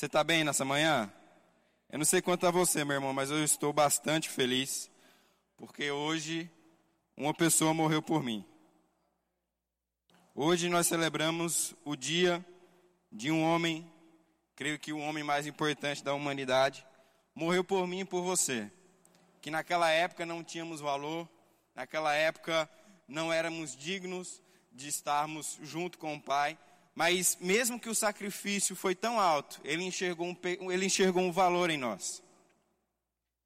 Você está bem nessa manhã? Eu não sei quanto a você, meu irmão, mas eu estou bastante feliz, porque hoje uma pessoa morreu por mim. Hoje nós celebramos o dia de um homem, creio que o homem mais importante da humanidade, morreu por mim e por você. Que naquela época não tínhamos valor, naquela época não éramos dignos de estarmos junto com o Pai, mas mesmo que o sacrifício foi tão alto, ele enxergou um, ele enxergou um valor em nós.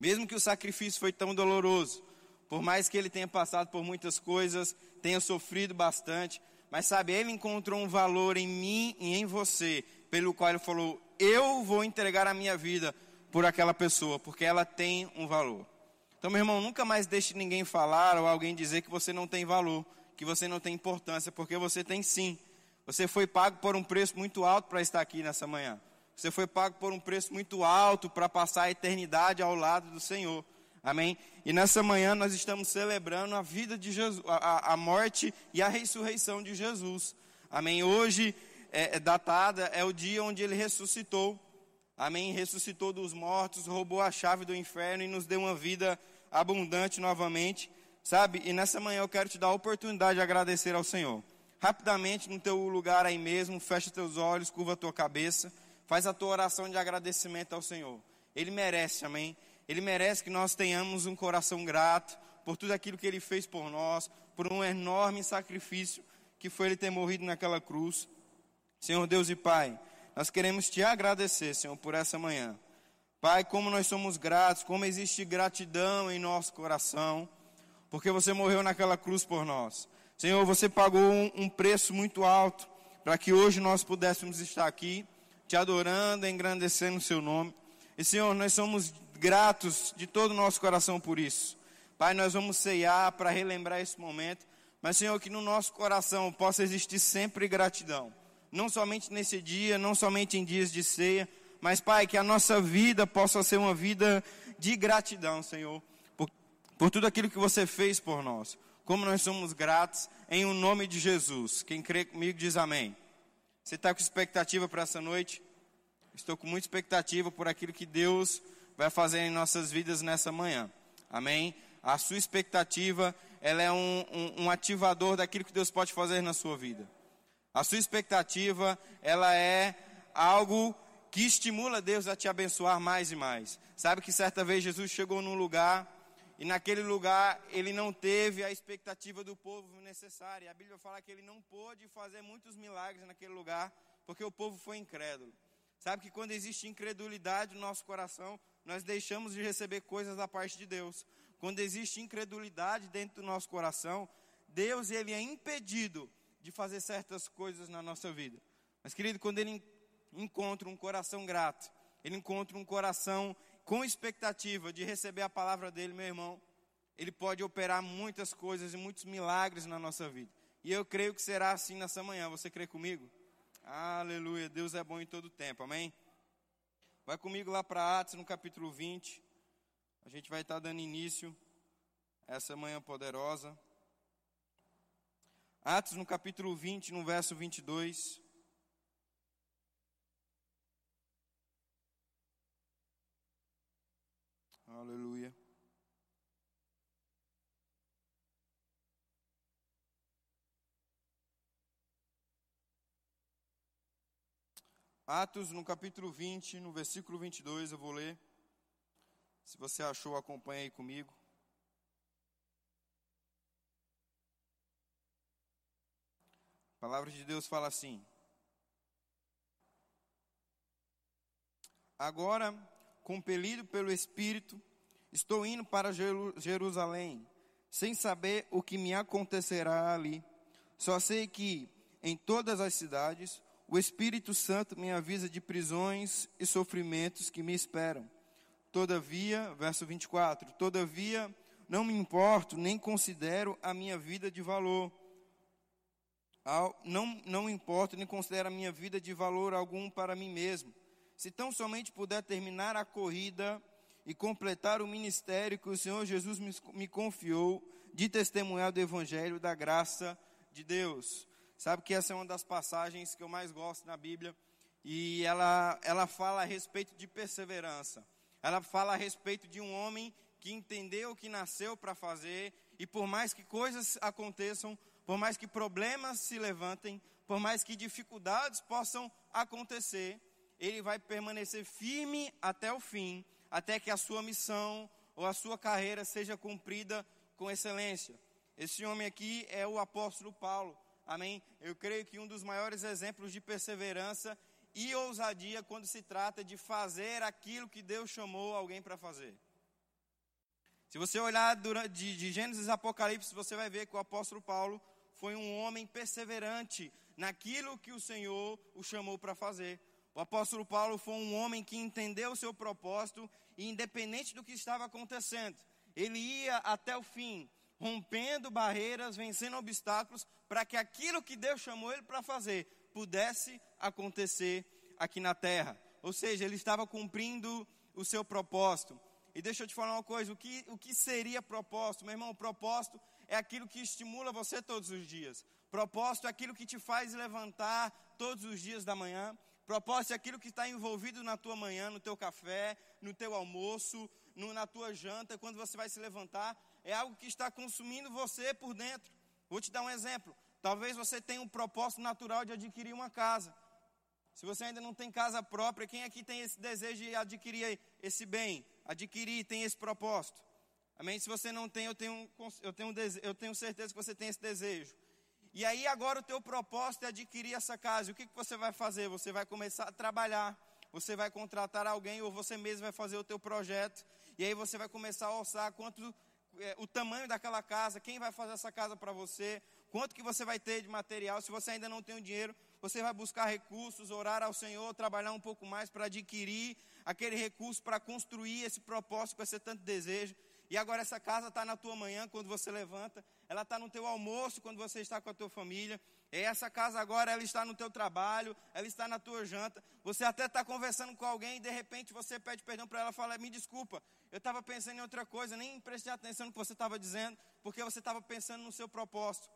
Mesmo que o sacrifício foi tão doloroso, por mais que ele tenha passado por muitas coisas, tenha sofrido bastante, mas sabe, ele encontrou um valor em mim e em você, pelo qual ele falou: Eu vou entregar a minha vida por aquela pessoa, porque ela tem um valor. Então, meu irmão, nunca mais deixe ninguém falar ou alguém dizer que você não tem valor, que você não tem importância, porque você tem sim. Você foi pago por um preço muito alto para estar aqui nessa manhã. Você foi pago por um preço muito alto para passar a eternidade ao lado do Senhor. Amém? E nessa manhã nós estamos celebrando a vida de Jesus, a, a morte e a ressurreição de Jesus. Amém? Hoje é, é datada, é o dia onde ele ressuscitou. Amém? Ressuscitou dos mortos, roubou a chave do inferno e nos deu uma vida abundante novamente. Sabe? E nessa manhã eu quero te dar a oportunidade de agradecer ao Senhor rapidamente no teu lugar aí mesmo, fecha teus olhos, curva a tua cabeça, faz a tua oração de agradecimento ao Senhor. Ele merece, amém? Ele merece que nós tenhamos um coração grato por tudo aquilo que ele fez por nós, por um enorme sacrifício que foi ele ter morrido naquela cruz. Senhor Deus e Pai, nós queremos te agradecer, Senhor, por essa manhã. Pai, como nós somos gratos, como existe gratidão em nosso coração, porque você morreu naquela cruz por nós. Senhor, você pagou um, preço muito alto para que hoje nós pudéssemos estar aqui, te adorando, engrandecendo o seu nome. E Senhor, nós somos gratos de todo o nosso coração por isso. Pai, nós vamos ceiar para relembrar esse momento, mas Senhor, que no nosso coração possa existir sempre gratidão. Não somente nesse dia, não somente em dias de ceia, mas Pai, que a nossa vida possa ser uma vida de gratidão, Senhor, por, por tudo aquilo que você fez por nós como nós somos gratos em o um nome de Jesus. Quem crê comigo diz amém. Você está com expectativa para essa noite? Estou com muita expectativa por aquilo que Deus vai fazer em nossas vidas nessa manhã. Amém? A sua expectativa, ela é um, um, um ativador daquilo que Deus pode fazer na sua vida. A sua expectativa, ela é algo que estimula Deus a te abençoar mais e mais. Sabe que certa vez Jesus chegou num lugar e naquele lugar ele não teve a expectativa do povo necessária. A Bíblia fala que ele não pôde fazer muitos milagres naquele lugar, porque o povo foi incrédulo. Sabe que quando existe incredulidade no nosso coração, nós deixamos de receber coisas da parte de Deus. Quando existe incredulidade dentro do nosso coração, Deus ele é impedido de fazer certas coisas na nossa vida. Mas querido, quando ele encontra um coração grato, ele encontra um coração com expectativa de receber a palavra dele, meu irmão, ele pode operar muitas coisas e muitos milagres na nossa vida. E eu creio que será assim nessa manhã. Você crê comigo? Aleluia. Deus é bom em todo tempo. Amém? Vai comigo lá para Atos, no capítulo 20. A gente vai estar dando início a essa manhã poderosa. Atos, no capítulo 20, no verso 22. Aleluia. Atos, no capítulo 20, no versículo 22, eu vou ler. Se você achou, acompanhe aí comigo. A palavra de Deus fala assim: Agora, compelido pelo Espírito, estou indo para Jerusalém, sem saber o que me acontecerá ali. Só sei que em todas as cidades o Espírito Santo me avisa de prisões e sofrimentos que me esperam. Todavia, verso 24: Todavia, não me importo, nem considero a minha vida de valor. Não, não importo, nem considero a minha vida de valor algum para mim mesmo se tão somente puder terminar a corrida e completar o ministério que o Senhor Jesus me, me confiou de testemunhar do Evangelho da graça de Deus. Sabe que essa é uma das passagens que eu mais gosto na Bíblia, e ela, ela fala a respeito de perseverança. Ela fala a respeito de um homem que entendeu o que nasceu para fazer, e por mais que coisas aconteçam, por mais que problemas se levantem, por mais que dificuldades possam acontecer, ele vai permanecer firme até o fim, até que a sua missão ou a sua carreira seja cumprida com excelência. Esse homem aqui é o apóstolo Paulo. Amém? Eu creio que um dos maiores exemplos de perseverança e ousadia quando se trata de fazer aquilo que Deus chamou alguém para fazer. Se você olhar durante, de, de Gênesis a Apocalipse, você vai ver que o apóstolo Paulo foi um homem perseverante naquilo que o Senhor o chamou para fazer. O apóstolo Paulo foi um homem que entendeu o seu propósito e, independente do que estava acontecendo, ele ia até o fim, rompendo barreiras, vencendo obstáculos, para que aquilo que Deus chamou ele para fazer pudesse acontecer aqui na terra. Ou seja, ele estava cumprindo o seu propósito. E deixa eu te falar uma coisa: o que, o que seria propósito? Meu irmão, propósito é aquilo que estimula você todos os dias. Propósito é aquilo que te faz levantar todos os dias da manhã. Propósito é aquilo que está envolvido na tua manhã, no teu café, no teu almoço, no, na tua janta, quando você vai se levantar. É algo que está consumindo você por dentro. Vou te dar um exemplo. Talvez você tenha um propósito natural de adquirir uma casa. Se você ainda não tem casa própria, quem aqui tem esse desejo de adquirir esse bem? Adquirir, tem esse propósito? Amém? Se você não tem, eu tenho, eu tenho, eu tenho certeza que você tem esse desejo. E aí agora o teu propósito é adquirir essa casa. E o que, que você vai fazer? Você vai começar a trabalhar. Você vai contratar alguém ou você mesmo vai fazer o teu projeto. E aí você vai começar a orçar quanto é, o tamanho daquela casa, quem vai fazer essa casa para você, quanto que você vai ter de material. Se você ainda não tem o dinheiro, você vai buscar recursos, orar ao Senhor, trabalhar um pouco mais para adquirir aquele recurso para construir esse propósito que você tanto deseja. E agora essa casa está na tua manhã quando você levanta, ela está no teu almoço quando você está com a tua família. E essa casa agora ela está no teu trabalho, ela está na tua janta. Você até está conversando com alguém e de repente você pede perdão para ela, fala: "Me desculpa, eu estava pensando em outra coisa, nem prestei atenção no que você estava dizendo, porque você estava pensando no seu propósito.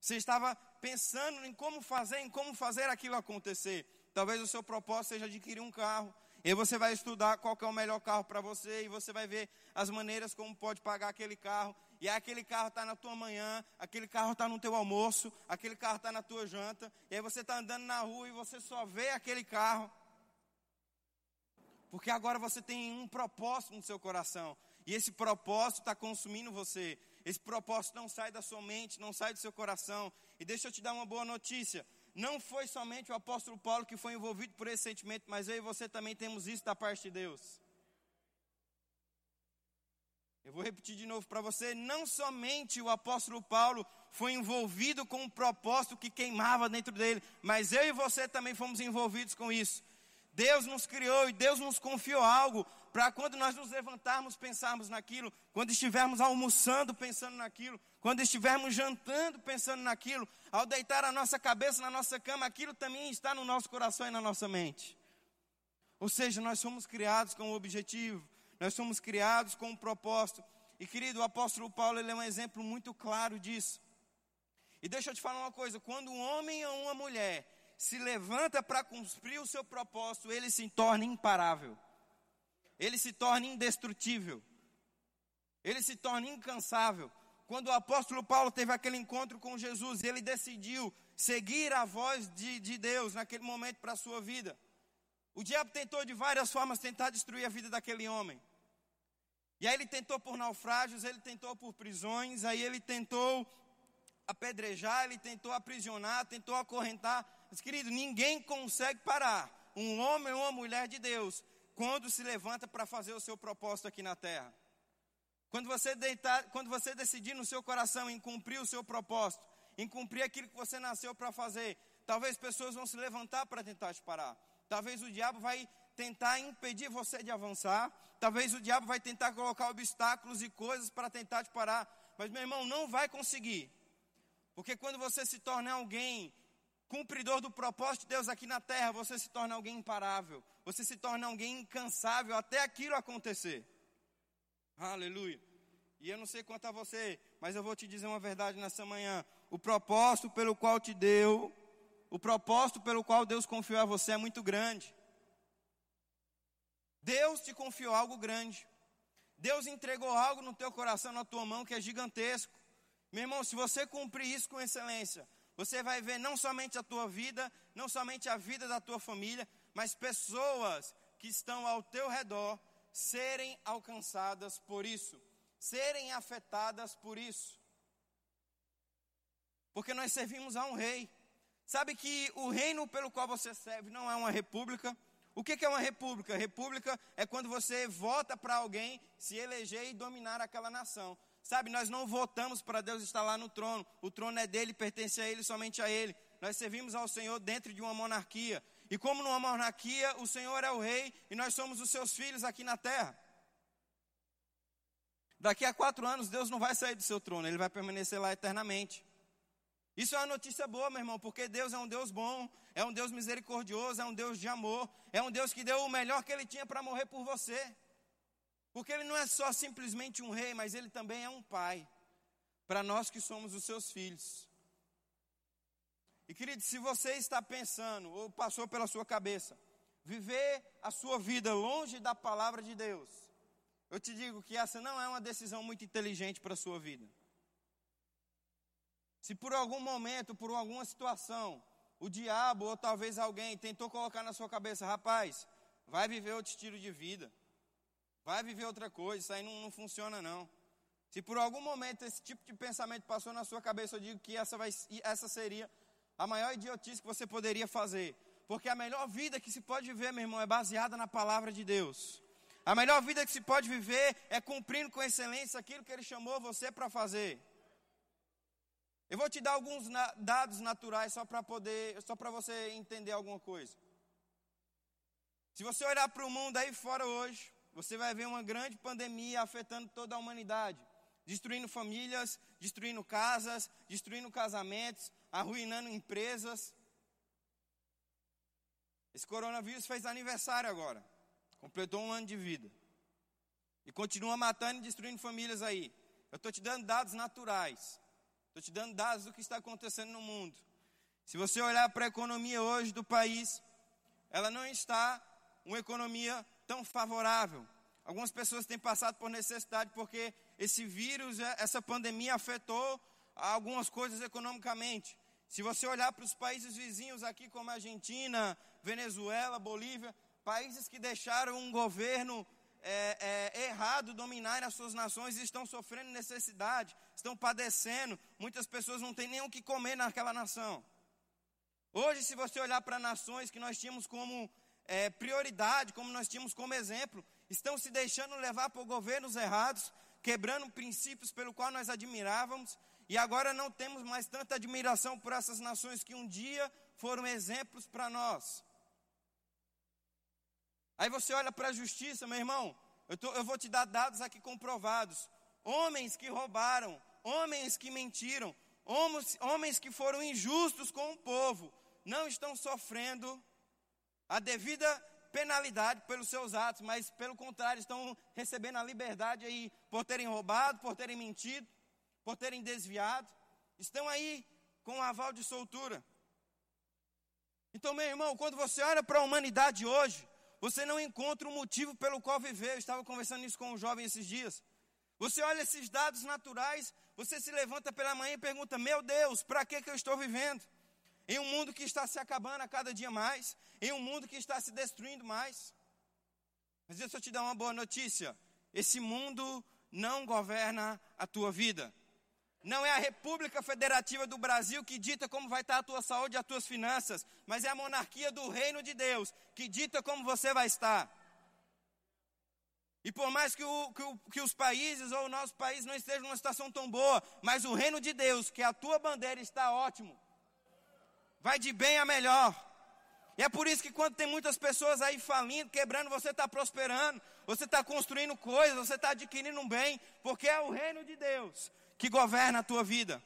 Você estava pensando em como fazer, em como fazer aquilo acontecer. Talvez o seu propósito seja adquirir um carro. E você vai estudar qual é o melhor carro para você e você vai ver as maneiras como pode pagar aquele carro. E aí aquele carro está na tua manhã, aquele carro está no teu almoço, aquele carro está na tua janta. E aí você está andando na rua e você só vê aquele carro. Porque agora você tem um propósito no seu coração. E esse propósito está consumindo você. Esse propósito não sai da sua mente, não sai do seu coração. E deixa eu te dar uma boa notícia não foi somente o apóstolo Paulo que foi envolvido por esse sentimento, mas eu e você também temos isso da parte de Deus. Eu vou repetir de novo para você: não somente o apóstolo Paulo foi envolvido com um propósito que queimava dentro dele, mas eu e você também fomos envolvidos com isso. Deus nos criou e Deus nos confiou algo para quando nós nos levantarmos pensarmos naquilo, quando estivermos almoçando pensando naquilo, quando estivermos jantando pensando naquilo, ao deitar a nossa cabeça na nossa cama, aquilo também está no nosso coração e na nossa mente. Ou seja, nós somos criados com um objetivo, nós somos criados com um propósito. E querido, o apóstolo Paulo ele é um exemplo muito claro disso. E deixa eu te falar uma coisa: quando um homem ou uma mulher se levanta para cumprir o seu propósito, ele se torna imparável, ele se torna indestrutível, ele se torna incansável. Quando o apóstolo Paulo teve aquele encontro com Jesus, ele decidiu seguir a voz de, de Deus naquele momento para a sua vida. O diabo tentou de várias formas tentar destruir a vida daquele homem. E aí ele tentou por naufrágios, ele tentou por prisões, aí ele tentou apedrejar, ele tentou aprisionar, tentou acorrentar. Mas, querido, ninguém consegue parar um homem ou uma mulher de Deus quando se levanta para fazer o seu propósito aqui na terra. Quando você, deitar, quando você decidir no seu coração em cumprir o seu propósito, em cumprir aquilo que você nasceu para fazer, talvez pessoas vão se levantar para tentar te parar. Talvez o diabo vai tentar impedir você de avançar. Talvez o diabo vai tentar colocar obstáculos e coisas para tentar te parar. Mas, meu irmão, não vai conseguir. Porque quando você se torna alguém cumpridor do propósito de Deus aqui na terra, você se torna alguém imparável, você se torna alguém incansável até aquilo acontecer. Aleluia. E eu não sei quanto a você, mas eu vou te dizer uma verdade nessa manhã. O propósito pelo qual te deu, o propósito pelo qual Deus confiou a você é muito grande. Deus te confiou algo grande. Deus entregou algo no teu coração, na tua mão, que é gigantesco. Meu irmão, se você cumprir isso com excelência, você vai ver não somente a tua vida, não somente a vida da tua família, mas pessoas que estão ao teu redor serem alcançadas por isso, serem afetadas por isso. Porque nós servimos a um rei. Sabe que o reino pelo qual você serve não é uma república. O que é uma república? República é quando você vota para alguém se eleger e dominar aquela nação. Sabe, nós não votamos para Deus estar lá no trono. O trono é dele, pertence a ele, somente a ele. Nós servimos ao Senhor dentro de uma monarquia. E como numa monarquia, o Senhor é o rei e nós somos os seus filhos aqui na terra. Daqui a quatro anos, Deus não vai sair do seu trono, ele vai permanecer lá eternamente. Isso é uma notícia boa, meu irmão, porque Deus é um Deus bom, é um Deus misericordioso, é um Deus de amor, é um Deus que deu o melhor que ele tinha para morrer por você. Porque ele não é só simplesmente um rei, mas ele também é um pai, para nós que somos os seus filhos. E querido, se você está pensando, ou passou pela sua cabeça, viver a sua vida longe da palavra de Deus, eu te digo que essa não é uma decisão muito inteligente para a sua vida. Se por algum momento, por alguma situação, o diabo ou talvez alguém tentou colocar na sua cabeça, rapaz, vai viver outro estilo de vida, vai viver outra coisa, isso aí não, não funciona não. Se por algum momento esse tipo de pensamento passou na sua cabeça, eu digo que essa, vai, essa seria a maior idiotice que você poderia fazer. Porque a melhor vida que se pode viver, meu irmão, é baseada na palavra de Deus. A melhor vida que se pode viver é cumprindo com excelência aquilo que Ele chamou você para fazer. Eu vou te dar alguns na, dados naturais só para poder, só para você entender alguma coisa. Se você olhar para o mundo aí fora hoje, você vai ver uma grande pandemia afetando toda a humanidade, destruindo famílias, destruindo casas, destruindo casamentos, arruinando empresas. Esse coronavírus fez aniversário agora. Completou um ano de vida. E continua matando e destruindo famílias aí. Eu estou te dando dados naturais. Estou te dando dados do que está acontecendo no mundo. Se você olhar para a economia hoje do país, ela não está uma economia tão favorável. Algumas pessoas têm passado por necessidade porque esse vírus, essa pandemia afetou algumas coisas economicamente. Se você olhar para os países vizinhos aqui, como Argentina, Venezuela, Bolívia, países que deixaram um governo é, é, errado dominar as suas nações e estão sofrendo necessidade, estão padecendo. Muitas pessoas não têm nem o que comer naquela nação. Hoje, se você olhar para nações que nós tínhamos como é, prioridade, como nós tínhamos como exemplo, estão se deixando levar por governos errados, quebrando princípios pelo qual nós admirávamos, e agora não temos mais tanta admiração por essas nações que um dia foram exemplos para nós. Aí você olha para a justiça, meu irmão, eu, tô, eu vou te dar dados aqui comprovados. Homens que roubaram, homens que mentiram, homens, homens que foram injustos com o povo, não estão sofrendo a devida penalidade pelos seus atos, mas pelo contrário, estão recebendo a liberdade aí por terem roubado, por terem mentido por terem desviado, estão aí com um aval de soltura. Então, meu irmão, quando você olha para a humanidade hoje, você não encontra um motivo pelo qual viver. Eu estava conversando isso com um jovem esses dias. Você olha esses dados naturais, você se levanta pela manhã e pergunta: Meu Deus, para que, que eu estou vivendo? Em um mundo que está se acabando a cada dia mais, em um mundo que está se destruindo mais. Mas deixa eu te dar uma boa notícia: esse mundo não governa a tua vida. Não é a República Federativa do Brasil que dita como vai estar a tua saúde e as tuas finanças, mas é a monarquia do reino de Deus que dita como você vai estar. E por mais que, o, que, o, que os países ou o nosso país não estejam numa situação tão boa, mas o reino de Deus, que é a tua bandeira, está ótimo. Vai de bem a melhor. E é por isso que quando tem muitas pessoas aí falindo, quebrando, você está prosperando, você está construindo coisas, você está adquirindo um bem, porque é o reino de Deus que governa a tua vida.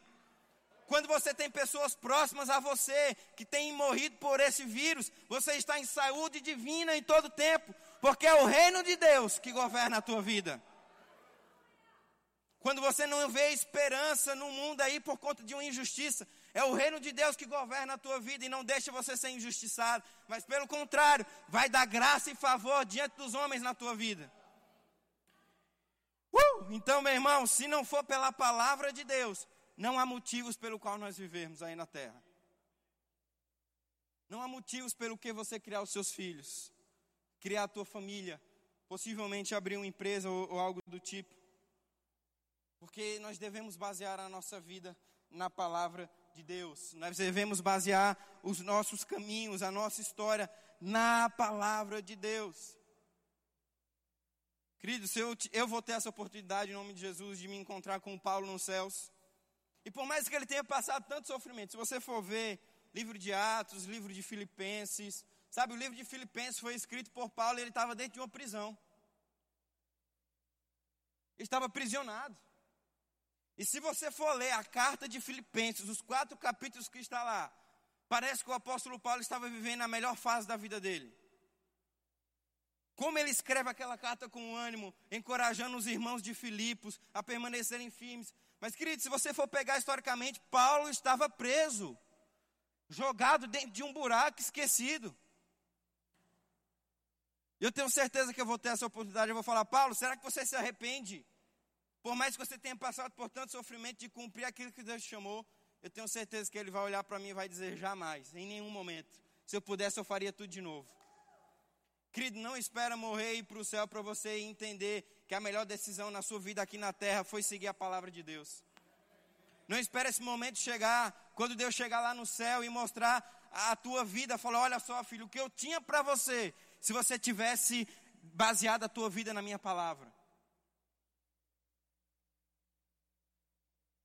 Quando você tem pessoas próximas a você que têm morrido por esse vírus, você está em saúde divina em todo tempo, porque é o reino de Deus que governa a tua vida. Quando você não vê esperança no mundo aí por conta de uma injustiça, É o reino de Deus que governa a tua vida e não deixa você ser injustiçado, mas pelo contrário, vai dar graça e favor diante dos homens na tua vida. Uh! Então, meu irmão, se não for pela palavra de Deus, não há motivos pelo qual nós vivemos aí na terra. Não há motivos pelo que você criar os seus filhos, criar a tua família, possivelmente abrir uma empresa ou, ou algo do tipo. Porque nós devemos basear a nossa vida na palavra de Deus. Nós devemos basear os nossos caminhos, a nossa história na palavra de Deus. Queridos, eu, eu vou ter essa oportunidade em nome de Jesus de me encontrar com Paulo nos céus. E por mais que ele tenha passado tanto sofrimento, se você for ver livro de Atos, livro de Filipenses, sabe, o livro de Filipenses foi escrito por Paulo e ele estava dentro de uma prisão. Ele estava aprisionado. E se você for ler a carta de Filipenses, os quatro capítulos que está lá, parece que o apóstolo Paulo estava vivendo a melhor fase da vida dele. Como ele escreve aquela carta com ânimo, encorajando os irmãos de Filipos a permanecerem firmes. Mas, querido, se você for pegar historicamente, Paulo estava preso, jogado dentro de um buraco, esquecido. Eu tenho certeza que eu vou ter essa oportunidade. Eu vou falar, Paulo, será que você se arrepende? Por mais que você tenha passado por tanto sofrimento de cumprir aquilo que Deus te chamou, eu tenho certeza que Ele vai olhar para mim e vai dizer: jamais, em nenhum momento. Se eu pudesse, eu faria tudo de novo. Querido, não espera morrer e ir para o céu para você entender que a melhor decisão na sua vida aqui na terra foi seguir a palavra de Deus. Não espera esse momento chegar, quando Deus chegar lá no céu e mostrar a tua vida, falar: olha só, filho, o que eu tinha para você, se você tivesse baseado a tua vida na minha palavra.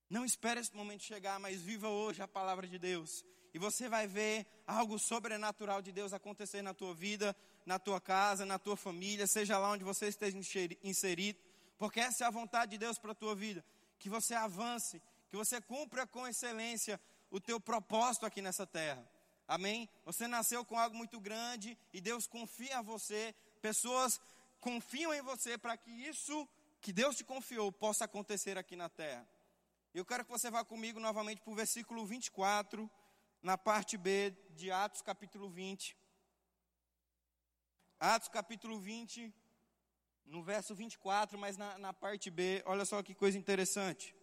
Não espere esse momento chegar, mas viva hoje a palavra de Deus. E você vai ver algo sobrenatural de Deus acontecer na tua vida, na tua casa, na tua família, seja lá onde você esteja inserido. Porque essa é a vontade de Deus para a tua vida. Que você avance, que você cumpra com excelência o teu propósito aqui nessa terra. Amém? Você nasceu com algo muito grande e Deus confia a você. Pessoas confiam em você para que isso que Deus te confiou possa acontecer aqui na terra. Eu quero que você vá comigo novamente para o versículo 24, na parte B de Atos capítulo 20. Atos capítulo 20, no verso 24, mas na, na parte B, olha só que coisa interessante.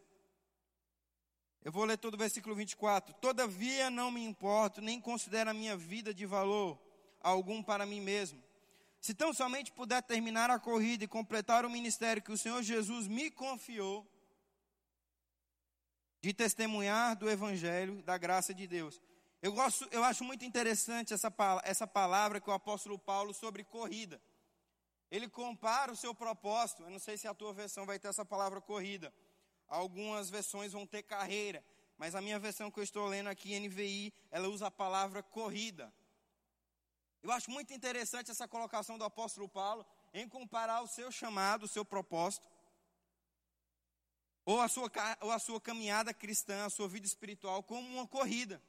Eu vou ler todo o versículo 24. Todavia não me importo, nem considero a minha vida de valor algum para mim mesmo. Se tão somente puder terminar a corrida e completar o ministério que o Senhor Jesus me confiou, de testemunhar do Evangelho, da graça de Deus. Eu, gosto, eu acho muito interessante essa, essa palavra que o apóstolo Paulo sobre corrida. Ele compara o seu propósito. Eu não sei se a tua versão vai ter essa palavra corrida. Algumas versões vão ter carreira. Mas a minha versão que eu estou lendo aqui, NVI, ela usa a palavra corrida. Eu acho muito interessante essa colocação do apóstolo Paulo em comparar o seu chamado, o seu propósito, ou a sua, ou a sua caminhada cristã, a sua vida espiritual, como uma corrida.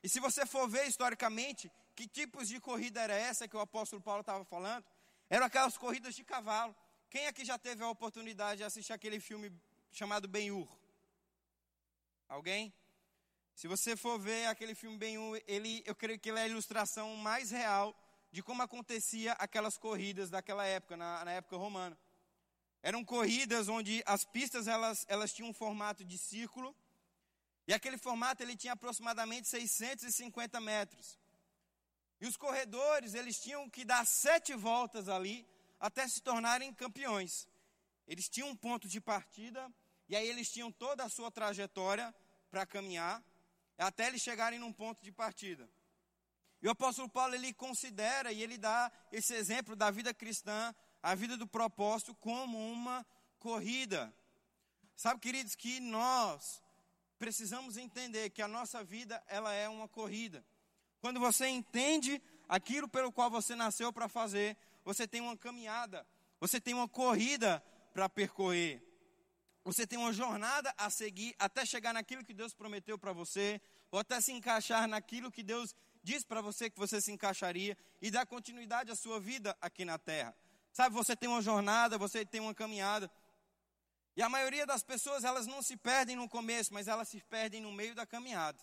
E se você for ver historicamente, que tipos de corrida era essa que o apóstolo Paulo estava falando? Eram aquelas corridas de cavalo. Quem aqui já teve a oportunidade de assistir aquele filme chamado Ben-Hur? Alguém? Se você for ver aquele filme Ben-Hur, ele, eu creio que ele é a ilustração mais real de como acontecia aquelas corridas daquela época, na, na época romana. Eram corridas onde as pistas elas, elas tinham um formato de círculo. E aquele formato ele tinha aproximadamente 650 metros. E os corredores eles tinham que dar sete voltas ali até se tornarem campeões. Eles tinham um ponto de partida e aí eles tinham toda a sua trajetória para caminhar até eles chegarem num ponto de partida. E o apóstolo Paulo ele considera e ele dá esse exemplo da vida cristã a vida do propósito como uma corrida. Sabe, queridos, que nós precisamos entender que a nossa vida ela é uma corrida. Quando você entende aquilo pelo qual você nasceu para fazer, você tem uma caminhada, você tem uma corrida para percorrer. Você tem uma jornada a seguir até chegar naquilo que Deus prometeu para você, ou até se encaixar naquilo que Deus diz para você que você se encaixaria e dar continuidade à sua vida aqui na terra. Sabe, você tem uma jornada, você tem uma caminhada. E a maioria das pessoas, elas não se perdem no começo, mas elas se perdem no meio da caminhada.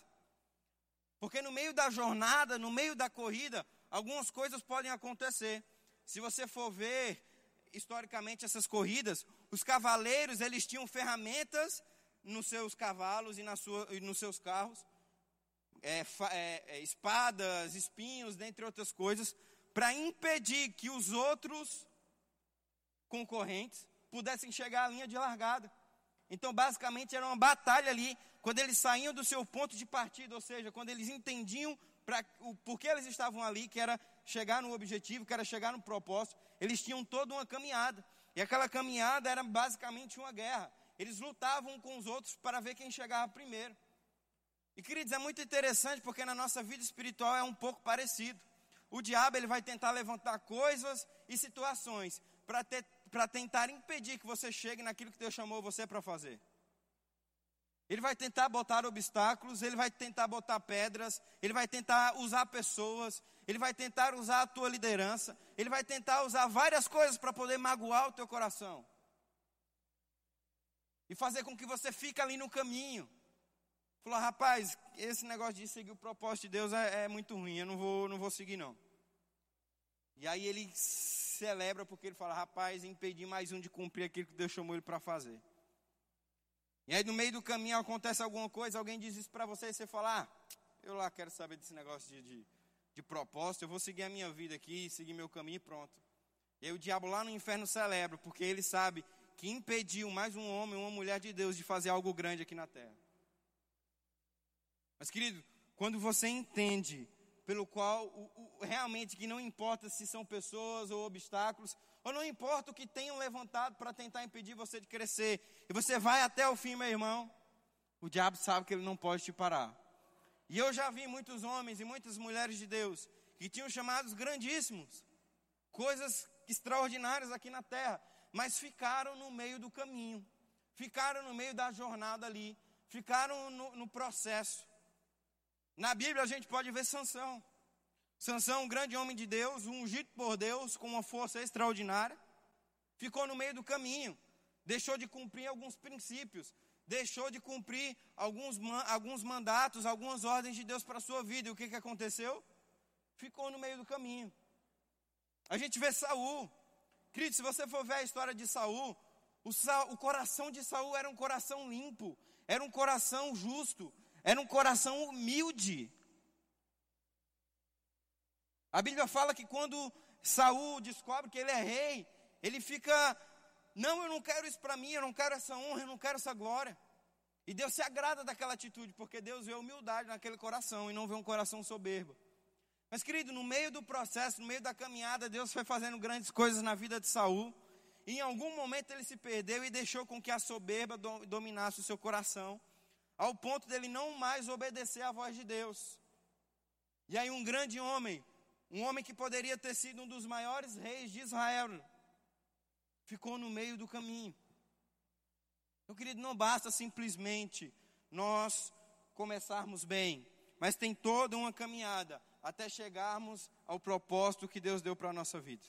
Porque no meio da jornada, no meio da corrida, algumas coisas podem acontecer. Se você for ver historicamente essas corridas, os cavaleiros, eles tinham ferramentas nos seus cavalos e, na sua, e nos seus carros, é, é, é, espadas, espinhos, dentre outras coisas, para impedir que os outros concorrentes pudessem chegar à linha de largada. Então, basicamente, era uma batalha ali, quando eles saíam do seu ponto de partida, ou seja, quando eles entendiam pra, o porquê eles estavam ali, que era chegar no objetivo, que era chegar no propósito, eles tinham toda uma caminhada. E aquela caminhada era basicamente uma guerra. Eles lutavam com os outros para ver quem chegava primeiro. E queridos, é muito interessante porque na nossa vida espiritual é um pouco parecido. O diabo ele vai tentar levantar coisas e situações para ter para tentar impedir que você chegue naquilo que Deus chamou você para fazer. Ele vai tentar botar obstáculos, ele vai tentar botar pedras, ele vai tentar usar pessoas, ele vai tentar usar a tua liderança, ele vai tentar usar várias coisas para poder magoar o teu coração. E fazer com que você fique ali no caminho. Falou, rapaz, esse negócio de seguir o propósito de Deus é, é muito ruim, eu não vou, não vou seguir não. E aí ele celebra porque ele fala: rapaz, impedi mais um de cumprir aquilo que Deus chamou ele para fazer. E aí no meio do caminho acontece alguma coisa, alguém diz isso para você e você fala: ah, eu lá quero saber desse negócio de, de, de propósito, eu vou seguir a minha vida aqui, seguir meu caminho e pronto. E aí o diabo lá no inferno celebra, porque ele sabe que impediu mais um homem, uma mulher de Deus de fazer algo grande aqui na terra. Mas querido, quando você entende pelo qual o, o, realmente que não importa se são pessoas ou obstáculos, ou não importa o que tenham levantado para tentar impedir você de crescer, e você vai até o fim, meu irmão, o diabo sabe que ele não pode te parar. E eu já vi muitos homens e muitas mulheres de Deus que tinham chamados grandíssimos, coisas extraordinárias aqui na terra, mas ficaram no meio do caminho, ficaram no meio da jornada ali, ficaram no, no processo. Na Bíblia a gente pode ver Sansão. Sansão, um grande homem de Deus, ungido por Deus com uma força extraordinária, ficou no meio do caminho, deixou de cumprir alguns princípios, deixou de cumprir alguns, alguns mandatos, algumas ordens de Deus para a sua vida. E o que, que aconteceu? Ficou no meio do caminho. A gente vê Saul. Querido, se você for ver a história de Saul, o, Sa o coração de Saul era um coração limpo, era um coração justo, era um coração humilde. A Bíblia fala que quando Saul descobre que ele é rei, ele fica, não, eu não quero isso para mim, eu não quero essa honra, eu não quero essa glória. E Deus se agrada daquela atitude, porque Deus vê humildade naquele coração e não vê um coração soberbo. Mas, querido, no meio do processo, no meio da caminhada, Deus foi fazendo grandes coisas na vida de Saul. E em algum momento ele se perdeu e deixou com que a soberba dominasse o seu coração ao ponto dele não mais obedecer à voz de Deus. E aí um grande homem, um homem que poderia ter sido um dos maiores reis de Israel, ficou no meio do caminho. Meu querido, não basta simplesmente nós começarmos bem, mas tem toda uma caminhada até chegarmos ao propósito que Deus deu para a nossa vida.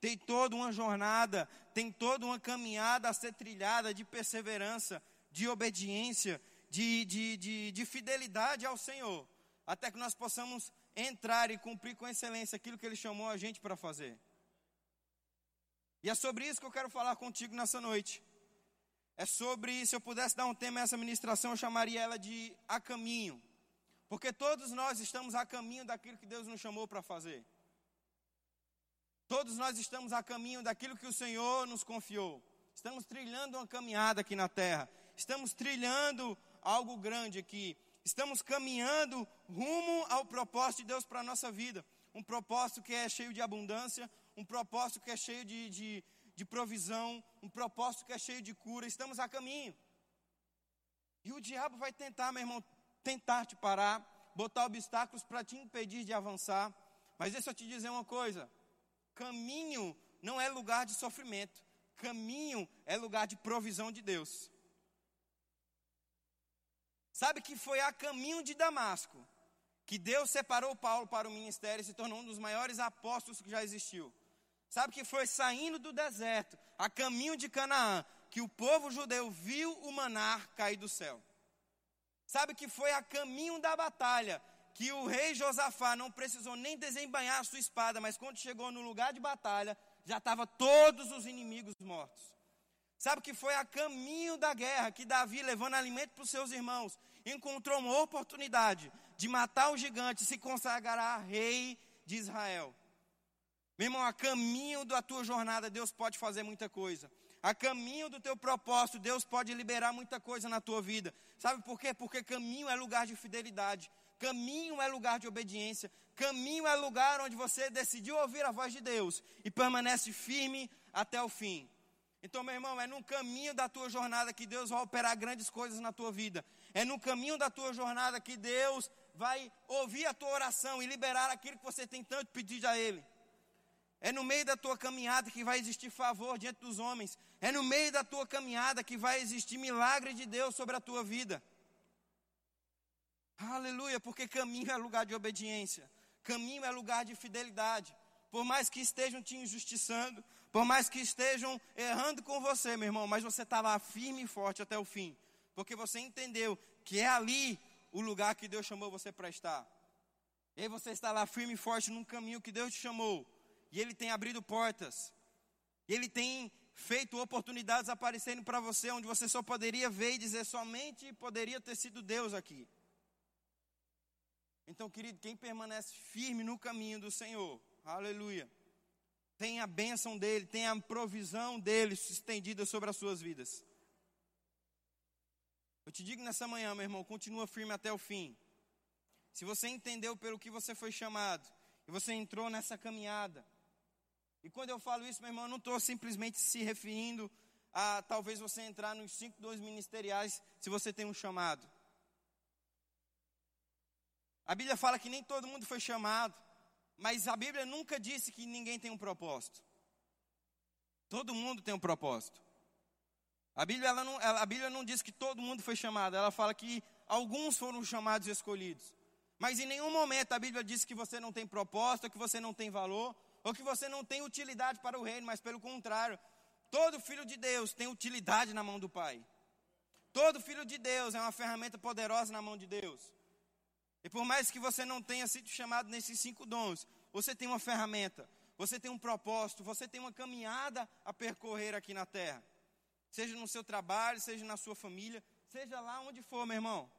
Tem toda uma jornada, tem toda uma caminhada a ser trilhada de perseverança, de obediência, de, de, de, de fidelidade ao Senhor, até que nós possamos entrar e cumprir com excelência aquilo que Ele chamou a gente para fazer. E é sobre isso que eu quero falar contigo nessa noite. É sobre, se eu pudesse dar um tema a essa ministração, eu chamaria ela de a caminho. Porque todos nós estamos a caminho daquilo que Deus nos chamou para fazer. Todos nós estamos a caminho daquilo que o Senhor nos confiou. Estamos trilhando uma caminhada aqui na terra. Estamos trilhando algo grande aqui. Estamos caminhando rumo ao propósito de Deus para a nossa vida. Um propósito que é cheio de abundância, um propósito que é cheio de, de, de provisão, um propósito que é cheio de cura. Estamos a caminho. E o diabo vai tentar, meu irmão, tentar te parar, botar obstáculos para te impedir de avançar. Mas deixa eu te dizer uma coisa: caminho não é lugar de sofrimento, caminho é lugar de provisão de Deus. Sabe que foi a caminho de Damasco que Deus separou Paulo para o ministério e se tornou um dos maiores apóstolos que já existiu. Sabe que foi saindo do deserto, a caminho de Canaã, que o povo judeu viu o manar cair do céu. Sabe que foi a caminho da batalha que o rei Josafá não precisou nem desembanhar a sua espada, mas quando chegou no lugar de batalha, já estava todos os inimigos mortos. Sabe que foi a caminho da guerra que Davi, levando alimento para os seus irmãos, encontrou uma oportunidade de matar o gigante e se consagrar rei de Israel. Meu irmão, a caminho da tua jornada, Deus pode fazer muita coisa. A caminho do teu propósito, Deus pode liberar muita coisa na tua vida. Sabe por quê? Porque caminho é lugar de fidelidade. Caminho é lugar de obediência. Caminho é lugar onde você decidiu ouvir a voz de Deus e permanece firme até o fim. Então, meu irmão, é no caminho da tua jornada que Deus vai operar grandes coisas na tua vida. É no caminho da tua jornada que Deus vai ouvir a tua oração e liberar aquilo que você tem tanto pedido a Ele. É no meio da tua caminhada que vai existir favor diante dos homens. É no meio da tua caminhada que vai existir milagre de Deus sobre a tua vida. Aleluia, porque caminho é lugar de obediência, caminho é lugar de fidelidade. Por mais que estejam te injustiçando, por mais que estejam errando com você, meu irmão, mas você está lá firme e forte até o fim, porque você entendeu que é ali o lugar que Deus chamou você para estar. E aí você está lá firme e forte num caminho que Deus te chamou, e Ele tem abrido portas, Ele tem feito oportunidades aparecerem para você, onde você só poderia ver e dizer somente poderia ter sido Deus aqui. Então, querido, quem permanece firme no caminho do Senhor, aleluia, tem a bênção dele, tem a provisão dele estendida sobre as suas vidas. Eu te digo nessa manhã, meu irmão, continua firme até o fim. Se você entendeu pelo que você foi chamado, e você entrou nessa caminhada, e quando eu falo isso, meu irmão, eu não estou simplesmente se referindo a talvez você entrar nos cinco dons ministeriais se você tem um chamado. A Bíblia fala que nem todo mundo foi chamado, mas a Bíblia nunca disse que ninguém tem um propósito. Todo mundo tem um propósito. A Bíblia, não, a Bíblia não diz que todo mundo foi chamado, ela fala que alguns foram chamados e escolhidos. Mas em nenhum momento a Bíblia diz que você não tem propósito, que você não tem valor, ou que você não tem utilidade para o reino, mas pelo contrário, todo filho de Deus tem utilidade na mão do Pai. Todo filho de Deus é uma ferramenta poderosa na mão de Deus. E por mais que você não tenha sido chamado nesses cinco dons, você tem uma ferramenta, você tem um propósito, você tem uma caminhada a percorrer aqui na terra. Seja no seu trabalho, seja na sua família, seja lá onde for, meu irmão.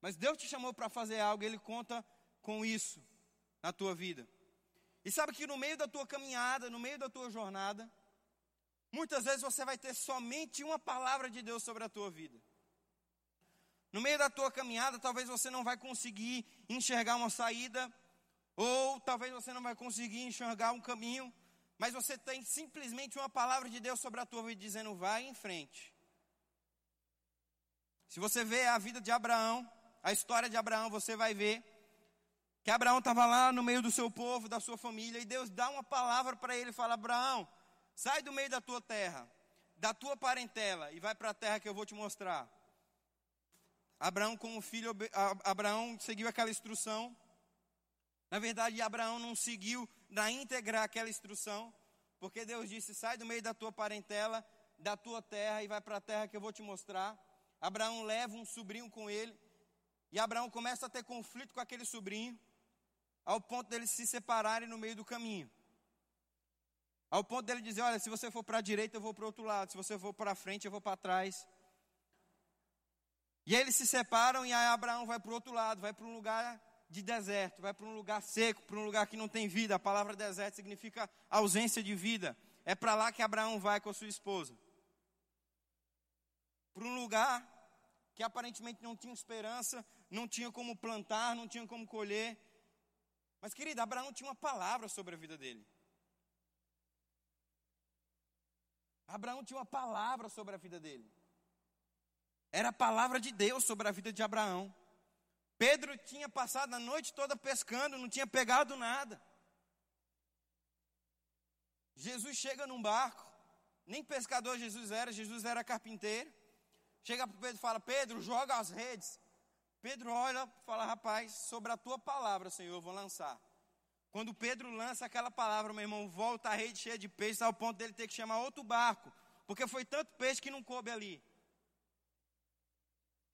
Mas Deus te chamou para fazer algo, Ele conta com isso na tua vida. E sabe que no meio da tua caminhada, no meio da tua jornada, muitas vezes você vai ter somente uma palavra de Deus sobre a tua vida. No meio da tua caminhada, talvez você não vai conseguir enxergar uma saída, ou talvez você não vai conseguir enxergar um caminho, mas você tem simplesmente uma palavra de Deus sobre a tua vida dizendo: vai em frente. Se você vê a vida de Abraão, a história de Abraão, você vai ver que Abraão estava lá no meio do seu povo, da sua família, e Deus dá uma palavra para ele, fala: Abraão, sai do meio da tua terra, da tua parentela, e vai para a terra que eu vou te mostrar. Abraão, como filho, Abraão seguiu aquela instrução. Na verdade, Abraão não seguiu na íntegra aquela instrução, porque Deus disse: sai do meio da tua parentela, da tua terra e vai para a terra que eu vou te mostrar. Abraão leva um sobrinho com ele, e Abraão começa a ter conflito com aquele sobrinho, ao ponto deles se separarem no meio do caminho. Ao ponto dele dizer: Olha, se você for para a direita, eu vou para o outro lado, se você for para frente, eu vou para trás. E aí eles se separam e aí Abraão vai para o outro lado, vai para um lugar de deserto, vai para um lugar seco, para um lugar que não tem vida. A palavra deserto significa ausência de vida. É para lá que Abraão vai com a sua esposa. Para um lugar que aparentemente não tinha esperança, não tinha como plantar, não tinha como colher. Mas, querida, Abraão tinha uma palavra sobre a vida dele. Abraão tinha uma palavra sobre a vida dele. Era a palavra de Deus sobre a vida de Abraão. Pedro tinha passado a noite toda pescando, não tinha pegado nada. Jesus chega num barco, nem pescador Jesus era, Jesus era carpinteiro. Chega para Pedro e fala: Pedro, joga as redes. Pedro olha e fala: Rapaz, sobre a tua palavra, Senhor, eu vou lançar. Quando Pedro lança aquela palavra, meu irmão, volta a rede cheia de peixes, ao ponto dele ter que chamar outro barco porque foi tanto peixe que não coube ali.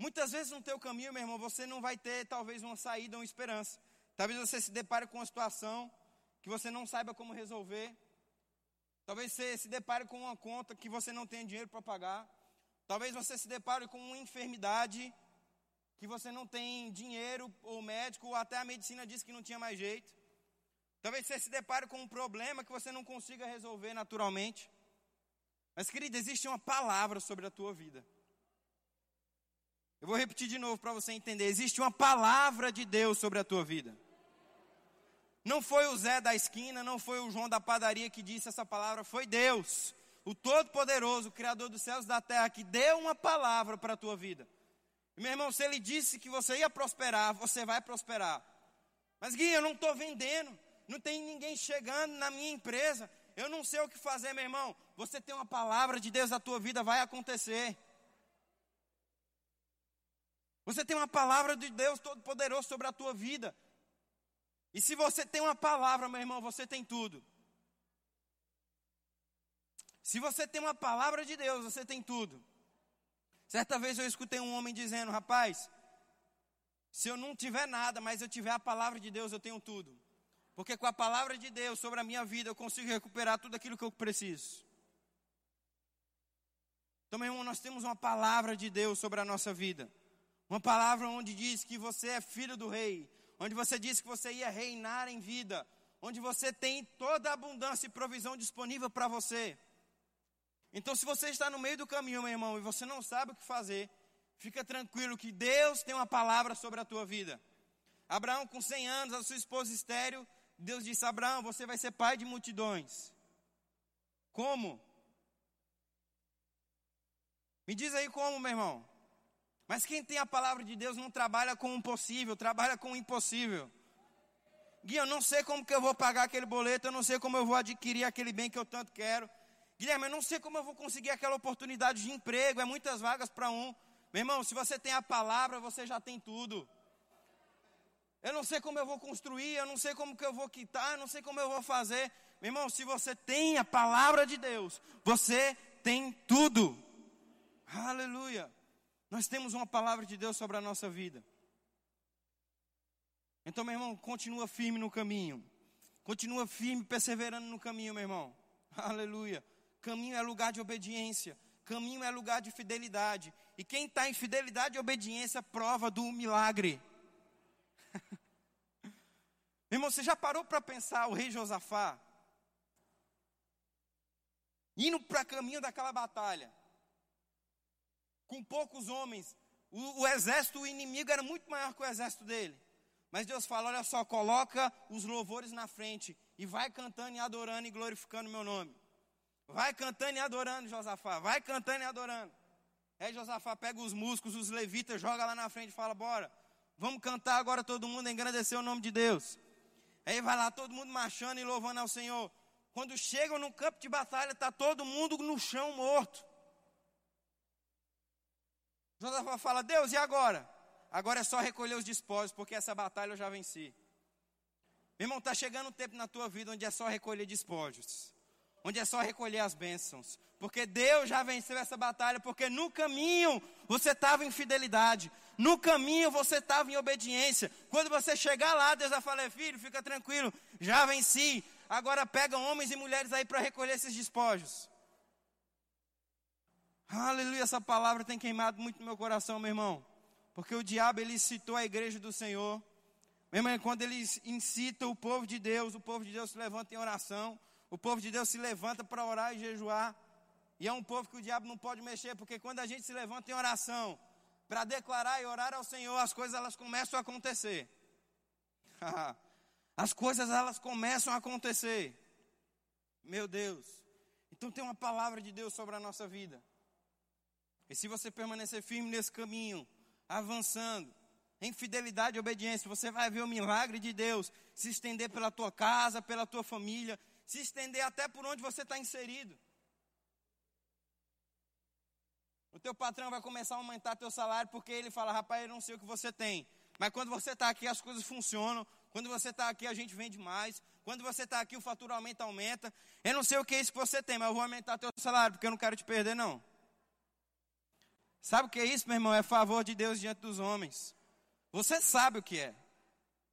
Muitas vezes no teu caminho, meu irmão, você não vai ter talvez uma saída uma esperança. Talvez você se depare com uma situação que você não saiba como resolver. Talvez você se depare com uma conta que você não tenha dinheiro para pagar. Talvez você se depare com uma enfermidade que você não tem dinheiro ou médico, ou até a medicina disse que não tinha mais jeito. Talvez você se depare com um problema que você não consiga resolver naturalmente. Mas, querida, existe uma palavra sobre a tua vida. Eu vou repetir de novo para você entender. Existe uma palavra de Deus sobre a tua vida. Não foi o Zé da esquina, não foi o João da padaria que disse essa palavra, foi Deus, o Todo-Poderoso, o Criador dos céus e da terra, que deu uma palavra para a tua vida. E, meu irmão, se ele disse que você ia prosperar, você vai prosperar. Mas, Gui, eu não estou vendendo, não tem ninguém chegando na minha empresa, eu não sei o que fazer, meu irmão. Você tem uma palavra de Deus na tua vida, vai acontecer. Você tem uma palavra de Deus Todo-Poderoso sobre a tua vida. E se você tem uma palavra, meu irmão, você tem tudo. Se você tem uma palavra de Deus, você tem tudo. Certa vez eu escutei um homem dizendo: Rapaz, se eu não tiver nada, mas eu tiver a palavra de Deus, eu tenho tudo. Porque com a palavra de Deus sobre a minha vida, eu consigo recuperar tudo aquilo que eu preciso. Então, meu irmão, nós temos uma palavra de Deus sobre a nossa vida. Uma palavra onde diz que você é filho do rei, onde você disse que você ia reinar em vida, onde você tem toda a abundância e provisão disponível para você. Então, se você está no meio do caminho, meu irmão, e você não sabe o que fazer, fica tranquilo que Deus tem uma palavra sobre a tua vida. Abraão, com 100 anos, a sua esposa estéreo, Deus disse: Abraão, você vai ser pai de multidões. Como? Me diz aí como, meu irmão. Mas quem tem a palavra de Deus não trabalha com o possível, trabalha com o impossível. Gui, eu não sei como que eu vou pagar aquele boleto, eu não sei como eu vou adquirir aquele bem que eu tanto quero. Guilherme, eu não sei como eu vou conseguir aquela oportunidade de emprego, é muitas vagas para um. Meu irmão, se você tem a palavra, você já tem tudo. Eu não sei como eu vou construir, eu não sei como que eu vou quitar, eu não sei como eu vou fazer. Meu irmão, se você tem a palavra de Deus, você tem tudo. Aleluia. Nós temos uma palavra de Deus sobre a nossa vida. Então, meu irmão, continua firme no caminho. Continua firme, perseverando no caminho, meu irmão. Aleluia. Caminho é lugar de obediência. Caminho é lugar de fidelidade. E quem está em fidelidade e obediência prova do milagre. meu irmão, você já parou para pensar o rei Josafá? Indo para caminho daquela batalha com poucos homens. O, o exército o inimigo era muito maior que o exército dele. Mas Deus fala: olha só, coloca os louvores na frente e vai cantando e adorando e glorificando o meu nome. Vai cantando e adorando, Josafá. Vai cantando e adorando. Aí Josafá pega os músicos, os levitas, joga lá na frente e fala: bora, vamos cantar agora todo mundo, engrandecer o nome de Deus. Aí vai lá todo mundo marchando e louvando ao Senhor. Quando chegam no campo de batalha, está todo mundo no chão morto. Josafá fala: Deus, e agora? Agora é só recolher os despojos, porque essa batalha eu já venci. Meu irmão, está chegando um tempo na tua vida onde é só recolher despojos, onde é só recolher as bênçãos, porque Deus já venceu essa batalha, porque no caminho você estava em fidelidade, no caminho você estava em obediência. Quando você chegar lá, Deus vai falar: filho, fica tranquilo, já venci. Agora pega homens e mulheres aí para recolher esses despojos. Aleluia, essa palavra tem queimado muito no meu coração, meu irmão. Porque o diabo, ele citou a igreja do Senhor. Meu irmão, quando ele incita o povo de Deus, o povo de Deus se levanta em oração. O povo de Deus se levanta para orar e jejuar. E é um povo que o diabo não pode mexer, porque quando a gente se levanta em oração, para declarar e orar ao Senhor, as coisas elas começam a acontecer. as coisas elas começam a acontecer. Meu Deus. Então tem uma palavra de Deus sobre a nossa vida. E se você permanecer firme nesse caminho, avançando, em fidelidade e obediência, você vai ver o milagre de Deus se estender pela tua casa, pela tua família, se estender até por onde você está inserido. O teu patrão vai começar a aumentar teu salário porque ele fala, rapaz, eu não sei o que você tem. Mas quando você está aqui, as coisas funcionam Quando você está aqui, a gente vende mais. Quando você está aqui, o faturamento aumenta. Eu não sei o que é isso que você tem, mas eu vou aumentar teu salário, porque eu não quero te perder, não. Sabe o que é isso, meu irmão? É favor de Deus diante dos homens. Você sabe o que é.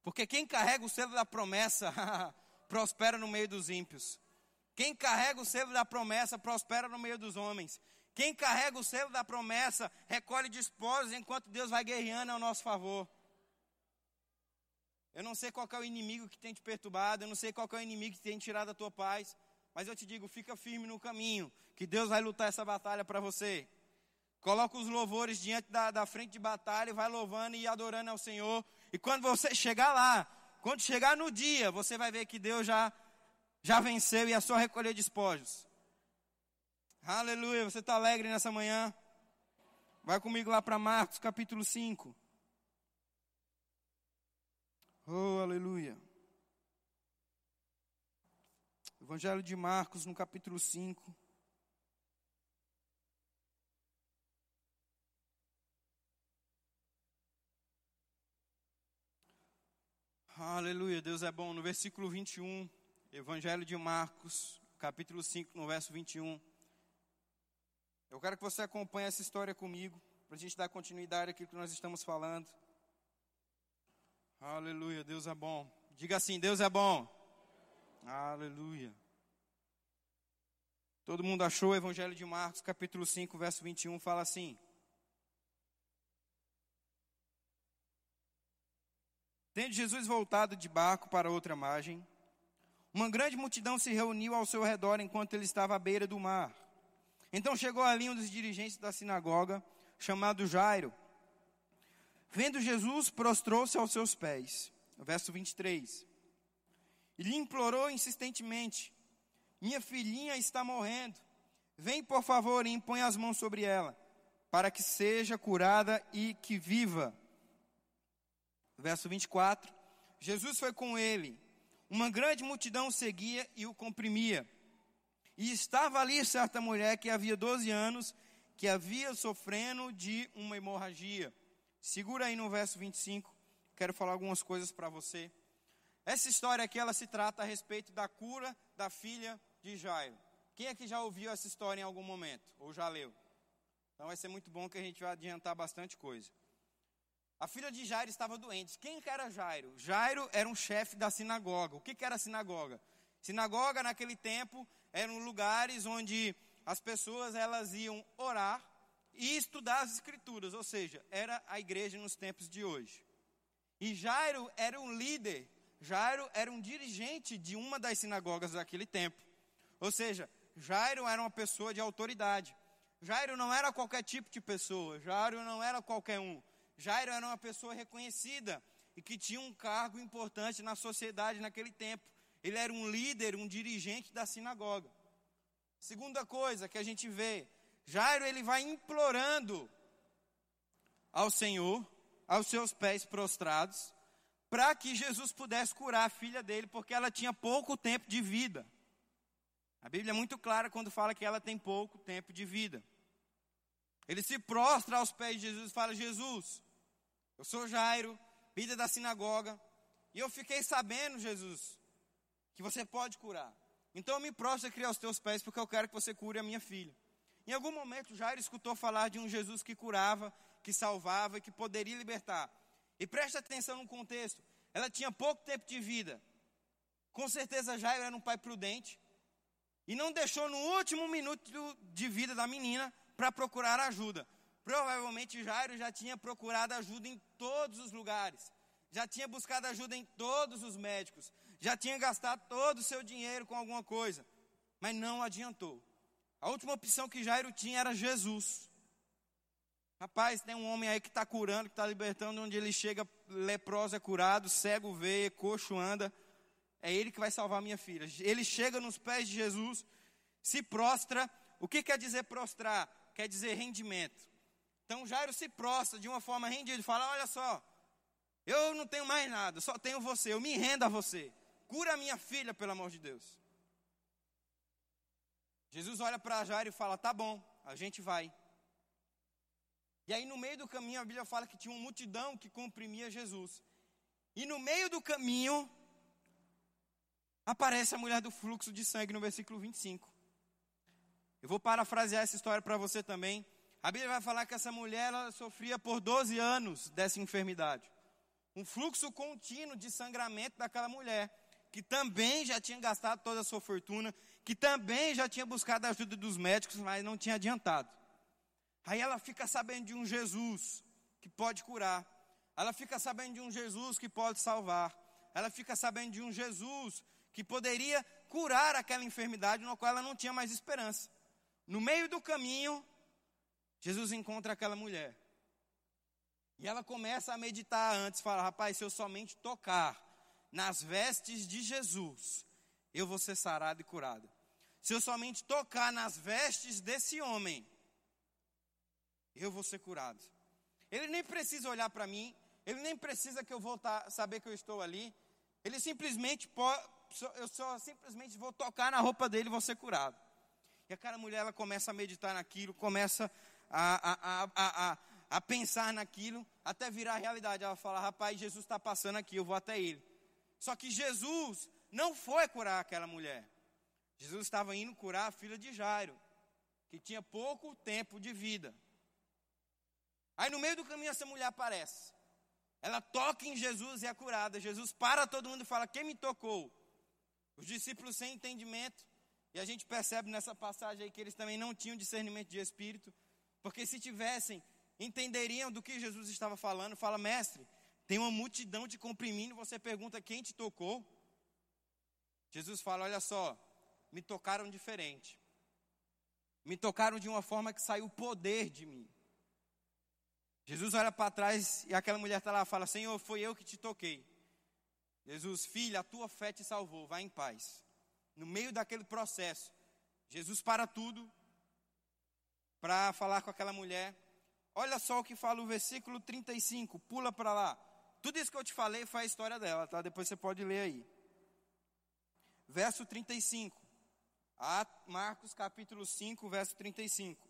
Porque quem carrega o selo da promessa prospera no meio dos ímpios. Quem carrega o selo da promessa prospera no meio dos homens. Quem carrega o selo da promessa recolhe despojos enquanto Deus vai guerreando ao nosso favor. Eu não sei qual é o inimigo que tem te perturbado, eu não sei qual é o inimigo que tem tirado a tua paz, mas eu te digo, fica firme no caminho, que Deus vai lutar essa batalha para você. Coloca os louvores diante da, da frente de batalha e vai louvando e adorando ao Senhor. E quando você chegar lá, quando chegar no dia, você vai ver que Deus já, já venceu e é só recolher despojos. Aleluia, você está alegre nessa manhã? Vai comigo lá para Marcos capítulo 5. Oh, aleluia. Evangelho de Marcos, no capítulo 5. Aleluia, Deus é bom. No versículo 21, Evangelho de Marcos, capítulo 5, no verso 21. Eu quero que você acompanhe essa história comigo, para a gente dar continuidade àquilo que nós estamos falando. Aleluia, Deus é bom. Diga assim: Deus é bom. Aleluia. Todo mundo achou o Evangelho de Marcos, capítulo 5, verso 21, fala assim: Tendo Jesus voltado de barco para outra margem, uma grande multidão se reuniu ao seu redor enquanto ele estava à beira do mar. Então chegou ali um dos dirigentes da sinagoga, chamado Jairo. Vendo Jesus, prostrou-se aos seus pés. Verso 23. E lhe implorou insistentemente: Minha filhinha está morrendo. Vem, por favor, e impõe as mãos sobre ela, para que seja curada e que viva. Verso 24. Jesus foi com ele. Uma grande multidão seguia e o comprimia. E estava ali certa mulher que havia 12 anos, que havia sofrendo de uma hemorragia. Segura aí no verso 25, quero falar algumas coisas para você. Essa história aqui, ela se trata a respeito da cura da filha de Jairo. Quem aqui já ouviu essa história em algum momento? Ou já leu? Então vai ser muito bom que a gente vai adiantar bastante coisa. A filha de Jairo estava doente. Quem era Jairo? Jairo era um chefe da sinagoga. O que, que era a sinagoga? Sinagoga naquele tempo eram lugares onde as pessoas elas iam orar e estudar as escrituras, ou seja, era a igreja nos tempos de hoje. E Jairo era um líder, Jairo era um dirigente de uma das sinagogas daquele tempo. Ou seja, Jairo era uma pessoa de autoridade. Jairo não era qualquer tipo de pessoa, Jairo não era qualquer um. Jairo era uma pessoa reconhecida e que tinha um cargo importante na sociedade naquele tempo. Ele era um líder, um dirigente da sinagoga. Segunda coisa que a gente vê, Jairo ele vai implorando ao Senhor, aos seus pés prostrados, para que Jesus pudesse curar a filha dele, porque ela tinha pouco tempo de vida. A Bíblia é muito clara quando fala que ela tem pouco tempo de vida. Ele se prostra aos pés de Jesus e fala: Jesus, eu sou Jairo, líder da sinagoga, e eu fiquei sabendo, Jesus, que você pode curar. Então eu me prostro aqui aos teus pés, porque eu quero que você cure a minha filha. Em algum momento, Jairo escutou falar de um Jesus que curava, que salvava e que poderia libertar. E preste atenção no contexto: ela tinha pouco tempo de vida. Com certeza, Jairo era um pai prudente e não deixou no último minuto de vida da menina para procurar ajuda. Provavelmente Jairo já tinha procurado ajuda em todos os lugares, já tinha buscado ajuda em todos os médicos, já tinha gastado todo o seu dinheiro com alguma coisa, mas não adiantou. A última opção que Jairo tinha era Jesus. Rapaz, tem um homem aí que está curando, que está libertando, onde ele chega, leproso é curado, cego vê, coxo anda. É ele que vai salvar minha filha. Ele chega nos pés de Jesus, se prostra. O que quer dizer prostrar? Quer dizer rendimento. Então Jairo se prostra de uma forma rendida e fala: Olha só, eu não tenho mais nada, só tenho você, eu me rendo a você. Cura a minha filha, pelo amor de Deus. Jesus olha para Jairo e fala: Tá bom, a gente vai. E aí, no meio do caminho, a Bíblia fala que tinha uma multidão que comprimia Jesus. E no meio do caminho, aparece a mulher do fluxo de sangue no versículo 25. Eu vou parafrasear essa história para você também. A Bíblia vai falar que essa mulher ela sofria por 12 anos dessa enfermidade. Um fluxo contínuo de sangramento daquela mulher, que também já tinha gastado toda a sua fortuna, que também já tinha buscado a ajuda dos médicos, mas não tinha adiantado. Aí ela fica sabendo de um Jesus que pode curar. Ela fica sabendo de um Jesus que pode salvar. Ela fica sabendo de um Jesus que poderia curar aquela enfermidade no qual ela não tinha mais esperança. No meio do caminho, Jesus encontra aquela mulher. E ela começa a meditar antes, fala: "Rapaz, se eu somente tocar nas vestes de Jesus, eu vou ser sarado e curado. Se eu somente tocar nas vestes desse homem, eu vou ser curado. Ele nem precisa olhar para mim, ele nem precisa que eu voltar, saber que eu estou ali. Ele simplesmente pode, eu só simplesmente vou tocar na roupa dele e vou ser curado. E aquela mulher ela começa a meditar naquilo, começa a, a, a, a, a pensar naquilo, até virar realidade. Ela fala: Rapaz, Jesus está passando aqui, eu vou até ele. Só que Jesus não foi curar aquela mulher. Jesus estava indo curar a filha de Jairo, que tinha pouco tempo de vida. Aí no meio do caminho essa mulher aparece. Ela toca em Jesus e é curada. Jesus para todo mundo e fala: Quem me tocou? Os discípulos sem entendimento. E a gente percebe nessa passagem aí que eles também não tinham discernimento de espírito. Porque se tivessem, entenderiam do que Jesus estava falando. Fala, mestre, tem uma multidão te comprimindo. Você pergunta quem te tocou. Jesus fala: Olha só, me tocaram diferente. Me tocaram de uma forma que saiu o poder de mim. Jesus olha para trás e aquela mulher está lá fala: Senhor, foi eu que te toquei. Jesus, filha, a tua fé te salvou, vai em paz. No meio daquele processo, Jesus para tudo para falar com aquela mulher. Olha só o que fala o versículo 35, pula para lá. Tudo isso que eu te falei foi a história dela, tá? Depois você pode ler aí. Verso 35. Marcos capítulo 5, verso 35.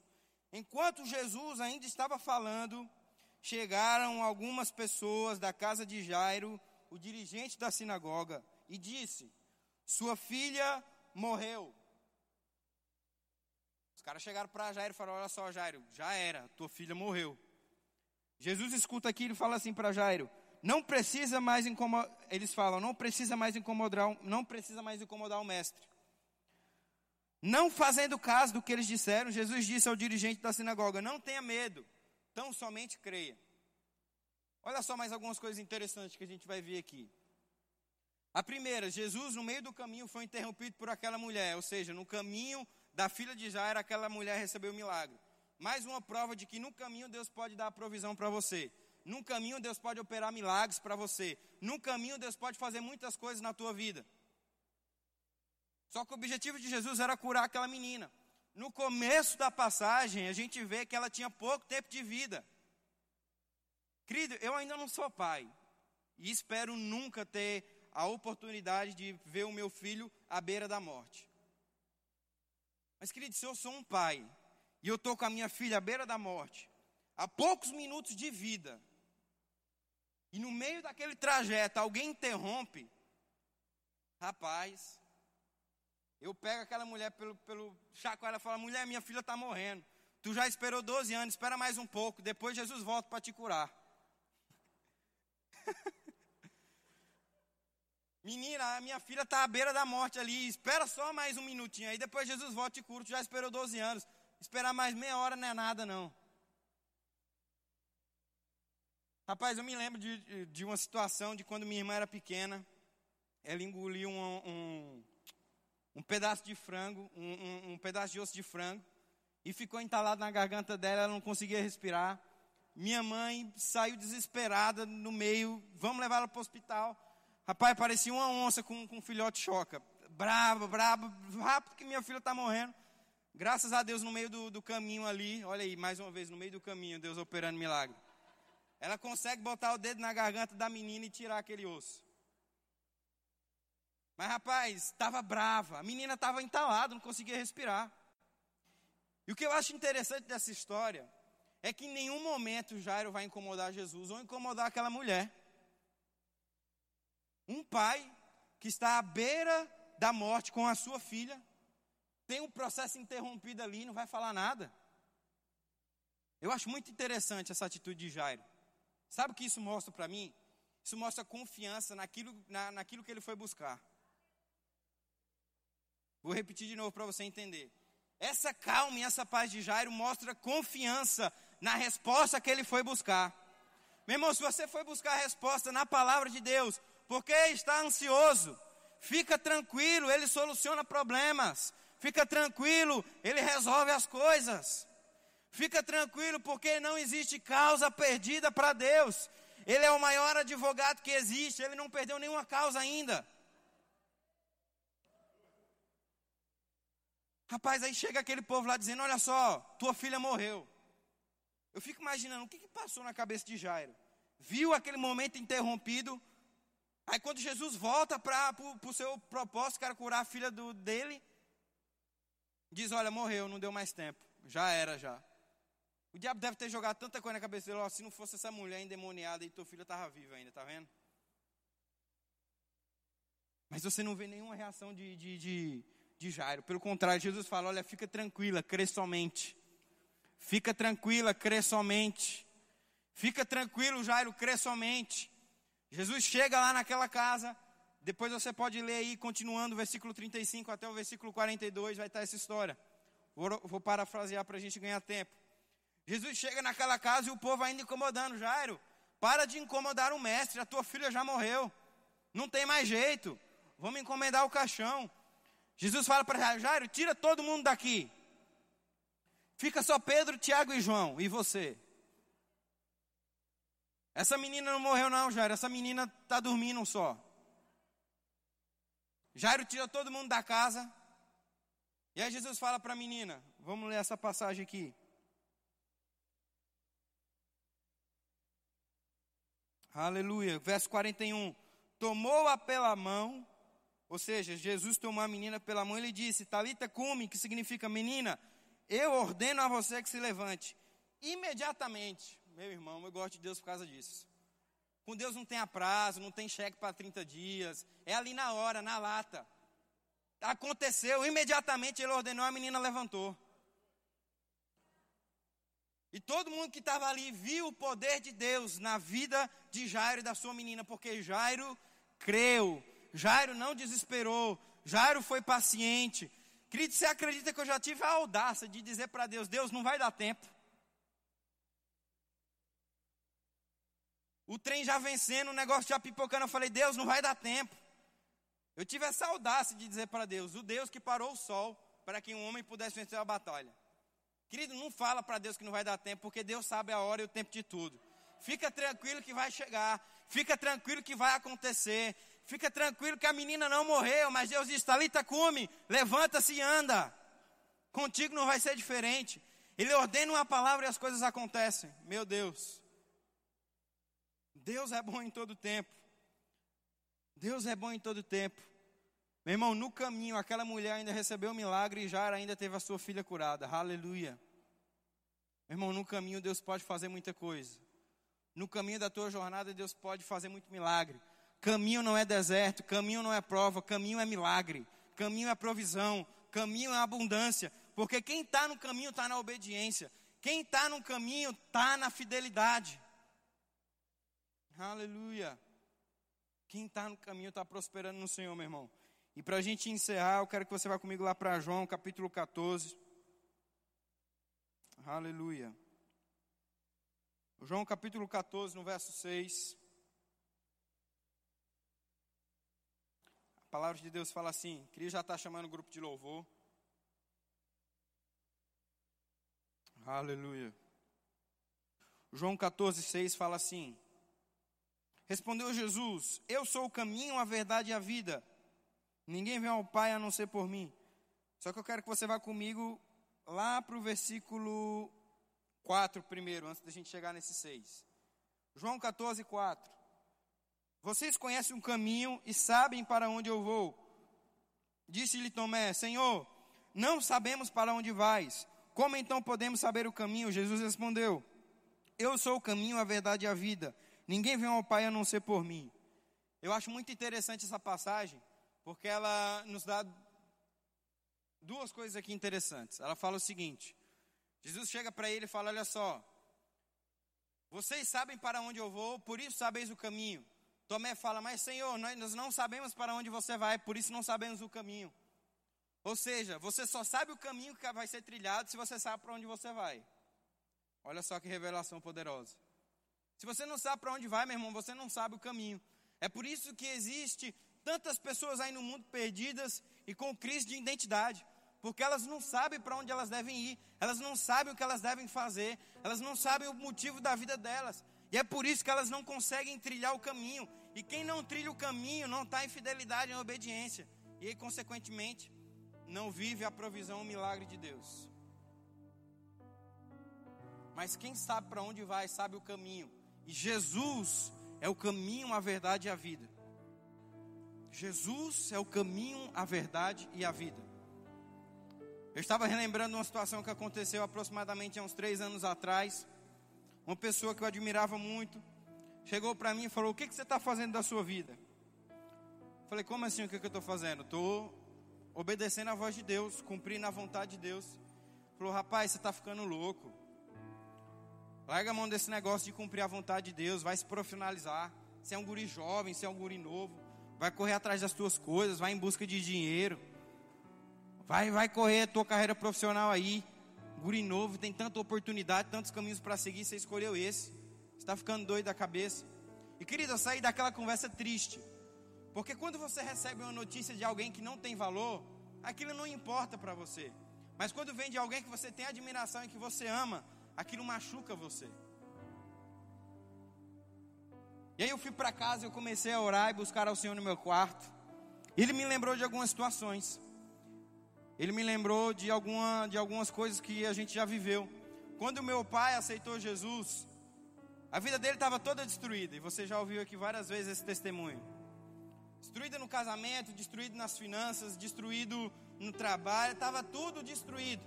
Enquanto Jesus ainda estava falando, chegaram algumas pessoas da casa de Jairo, o dirigente da sinagoga, e disse: Sua filha morreu. Caras chegaram para Jairo e falaram: Olha só, Jairo, já era, tua filha morreu. Jesus escuta aqui e fala assim para Jairo: Não precisa mais incomodar. Eles falam: Não precisa mais incomodar, não precisa mais incomodar o mestre. Não fazendo caso do que eles disseram, Jesus disse ao dirigente da sinagoga: Não tenha medo Tão somente creia. Olha só mais algumas coisas interessantes que a gente vai ver aqui. A primeira, Jesus no meio do caminho foi interrompido por aquela mulher, ou seja, no caminho da filha de Jairo, aquela mulher recebeu o milagre. Mais uma prova de que no caminho Deus pode dar provisão para você. No caminho Deus pode operar milagres para você. No caminho Deus pode fazer muitas coisas na tua vida. Só que o objetivo de Jesus era curar aquela menina no começo da passagem, a gente vê que ela tinha pouco tempo de vida. Querido, eu ainda não sou pai. E espero nunca ter a oportunidade de ver o meu filho à beira da morte. Mas, querido, se eu sou um pai e eu estou com a minha filha à beira da morte, há poucos minutos de vida, e no meio daquele trajeto alguém interrompe, rapaz, eu pego aquela mulher pelo, pelo chacoalho e falo, mulher, minha filha está morrendo. Tu já esperou 12 anos, espera mais um pouco, depois Jesus volta para te curar. Menina, a minha filha está à beira da morte ali, espera só mais um minutinho, aí depois Jesus volta e cura, já esperou 12 anos. Esperar mais meia hora não é nada, não. Rapaz, eu me lembro de, de uma situação de quando minha irmã era pequena. Ela engoliu um, um um pedaço de frango, um, um pedaço de osso de frango, e ficou entalado na garganta dela, ela não conseguia respirar. Minha mãe saiu desesperada no meio, vamos levar ela para o hospital. Rapaz, parecia uma onça com, com um filhote choca. Brava, brava, rápido que minha filha está morrendo. Graças a Deus, no meio do, do caminho ali, olha aí, mais uma vez, no meio do caminho, Deus operando milagre. Ela consegue botar o dedo na garganta da menina e tirar aquele osso. Mas, rapaz, estava brava. A menina estava entalada, não conseguia respirar. E o que eu acho interessante dessa história é que em nenhum momento Jairo vai incomodar Jesus ou incomodar aquela mulher. Um pai que está à beira da morte com a sua filha, tem um processo interrompido ali, não vai falar nada. Eu acho muito interessante essa atitude de Jairo. Sabe o que isso mostra para mim? Isso mostra confiança naquilo, na, naquilo que ele foi buscar. Vou repetir de novo para você entender. Essa calma e essa paz de Jairo mostra confiança na resposta que ele foi buscar. Meu irmão, se você foi buscar a resposta na palavra de Deus, porque está ansioso, fica tranquilo, ele soluciona problemas. Fica tranquilo, ele resolve as coisas. Fica tranquilo, porque não existe causa perdida para Deus. Ele é o maior advogado que existe, ele não perdeu nenhuma causa ainda. Rapaz, aí chega aquele povo lá dizendo: Olha só, tua filha morreu. Eu fico imaginando o que, que passou na cabeça de Jairo. Viu aquele momento interrompido. Aí quando Jesus volta para o seu propósito, era curar a filha do, dele, diz: Olha, morreu, não deu mais tempo. Já era, já. O diabo deve ter jogado tanta coisa na cabeça dele. Oh, se não fosse essa mulher endemoniada e tua filha estava viva ainda, tá vendo? Mas você não vê nenhuma reação de, de, de, de Jairo. Pelo contrário, Jesus fala: Olha, fica tranquila, crê somente. Fica tranquila, crê somente. Fica tranquilo, Jairo, crê somente. Jesus chega lá naquela casa. Depois você pode ler aí, continuando versículo 35 até o versículo 42, vai estar essa história. Vou, vou parafrasear para a gente ganhar tempo. Jesus chega naquela casa e o povo ainda incomodando. Jairo, para de incomodar o mestre, a tua filha já morreu. Não tem mais jeito. Vamos encomendar o caixão. Jesus fala para Jairo, Jairo, tira todo mundo daqui. Fica só Pedro, Tiago e João. E você? Essa menina não morreu não, Jairo. Essa menina está dormindo só. Jairo tira todo mundo da casa. E aí Jesus fala para a menina, vamos ler essa passagem aqui. Aleluia. Verso 41. Tomou-a pela mão, ou seja, Jesus tomou a menina pela mão e lhe disse: Talita cume, que significa menina, eu ordeno a você que se levante. Imediatamente, meu irmão, eu gosto de Deus por causa disso. Com Deus não tem a prazo, não tem cheque para 30 dias, é ali na hora, na lata. Aconteceu, imediatamente ele ordenou, a menina levantou. E todo mundo que estava ali viu o poder de Deus na vida de Jairo e da sua menina, porque Jairo creu, Jairo não desesperou, Jairo foi paciente. Querido, você acredita que eu já tive a audácia de dizer para Deus: Deus, não vai dar tempo. O trem já vencendo, o negócio já pipocando, eu falei: Deus, não vai dar tempo. Eu tive essa audácia de dizer para Deus: o Deus que parou o sol para que um homem pudesse vencer a batalha. Querido, não fala para Deus que não vai dar tempo, porque Deus sabe a hora e o tempo de tudo. Fica tranquilo que vai chegar. Fica tranquilo que vai acontecer. Fica tranquilo que a menina não morreu, mas Deus diz: Talita, come, levanta-se e anda. Contigo não vai ser diferente. Ele ordena uma palavra e as coisas acontecem. Meu Deus. Deus é bom em todo tempo. Deus é bom em todo tempo. Meu irmão, no caminho, aquela mulher ainda recebeu o milagre e já ainda teve a sua filha curada. Aleluia. Meu irmão, no caminho Deus pode fazer muita coisa. No caminho da tua jornada Deus pode fazer muito milagre. Caminho não é deserto, caminho não é prova, caminho é milagre, caminho é provisão, caminho é abundância. Porque quem está no caminho está na obediência. Quem está no caminho está na fidelidade. Aleluia. Quem está no caminho está prosperando no Senhor, meu irmão. E para a gente encerrar, eu quero que você vá comigo lá para João, capítulo 14. Aleluia. João capítulo 14, no verso 6. A palavra de Deus fala assim: queria já estar tá chamando o grupo de louvor. Aleluia. João 14, 6 fala assim: Respondeu Jesus: Eu sou o caminho, a verdade e a vida. Ninguém vem ao Pai a não ser por mim. Só que eu quero que você vá comigo lá para o versículo 4 primeiro, antes da gente chegar nesse 6. João 14, 4. Vocês conhecem o caminho e sabem para onde eu vou. Disse-lhe Tomé: Senhor, não sabemos para onde vais. Como então podemos saber o caminho? Jesus respondeu: Eu sou o caminho, a verdade e a vida. Ninguém vem ao Pai a não ser por mim. Eu acho muito interessante essa passagem, porque ela nos dá duas coisas aqui interessantes. Ela fala o seguinte: Jesus chega para ele e fala: Olha só, vocês sabem para onde eu vou, por isso sabeis o caminho. Tomé fala: Mas Senhor, nós não sabemos para onde você vai, por isso não sabemos o caminho. Ou seja, você só sabe o caminho que vai ser trilhado se você sabe para onde você vai. Olha só que revelação poderosa. Se você não sabe para onde vai, meu irmão, você não sabe o caminho. É por isso que existe tantas pessoas aí no mundo perdidas e com crise de identidade, porque elas não sabem para onde elas devem ir, elas não sabem o que elas devem fazer, elas não sabem o motivo da vida delas. E é por isso que elas não conseguem trilhar o caminho. E quem não trilha o caminho não está em fidelidade, em obediência. E consequentemente, não vive a provisão, o milagre de Deus. Mas quem sabe para onde vai, sabe o caminho. E Jesus é o caminho, a verdade e a vida. Jesus é o caminho, a verdade e a vida. Eu estava relembrando uma situação que aconteceu aproximadamente há uns três anos atrás. Uma pessoa que eu admirava muito chegou para mim e falou: O que, que você está fazendo da sua vida? Eu falei: Como assim o que, que eu estou fazendo? Estou obedecendo a voz de Deus, cumprindo a vontade de Deus. Falou: Rapaz, você está ficando louco. Larga a mão desse negócio de cumprir a vontade de Deus, vai se profissionalizar. Você é um guri jovem, você é um guri novo. Vai correr atrás das tuas coisas, vai em busca de dinheiro. Vai, vai correr a tua carreira profissional aí. Guri novo, tem tanta oportunidade, tantos caminhos para seguir, você escolheu esse. Você está ficando doido da cabeça. E querido, eu saí daquela conversa triste. Porque quando você recebe uma notícia de alguém que não tem valor, aquilo não importa para você. Mas quando vem de alguém que você tem admiração e que você ama, aquilo machuca você. E aí eu fui para casa, eu comecei a orar e buscar ao Senhor no meu quarto. Ele me lembrou de algumas situações. Ele me lembrou de, alguma, de algumas coisas que a gente já viveu. Quando meu pai aceitou Jesus, a vida dele estava toda destruída. E você já ouviu aqui várias vezes esse testemunho. Destruída no casamento, destruído nas finanças, destruído no trabalho, estava tudo destruído.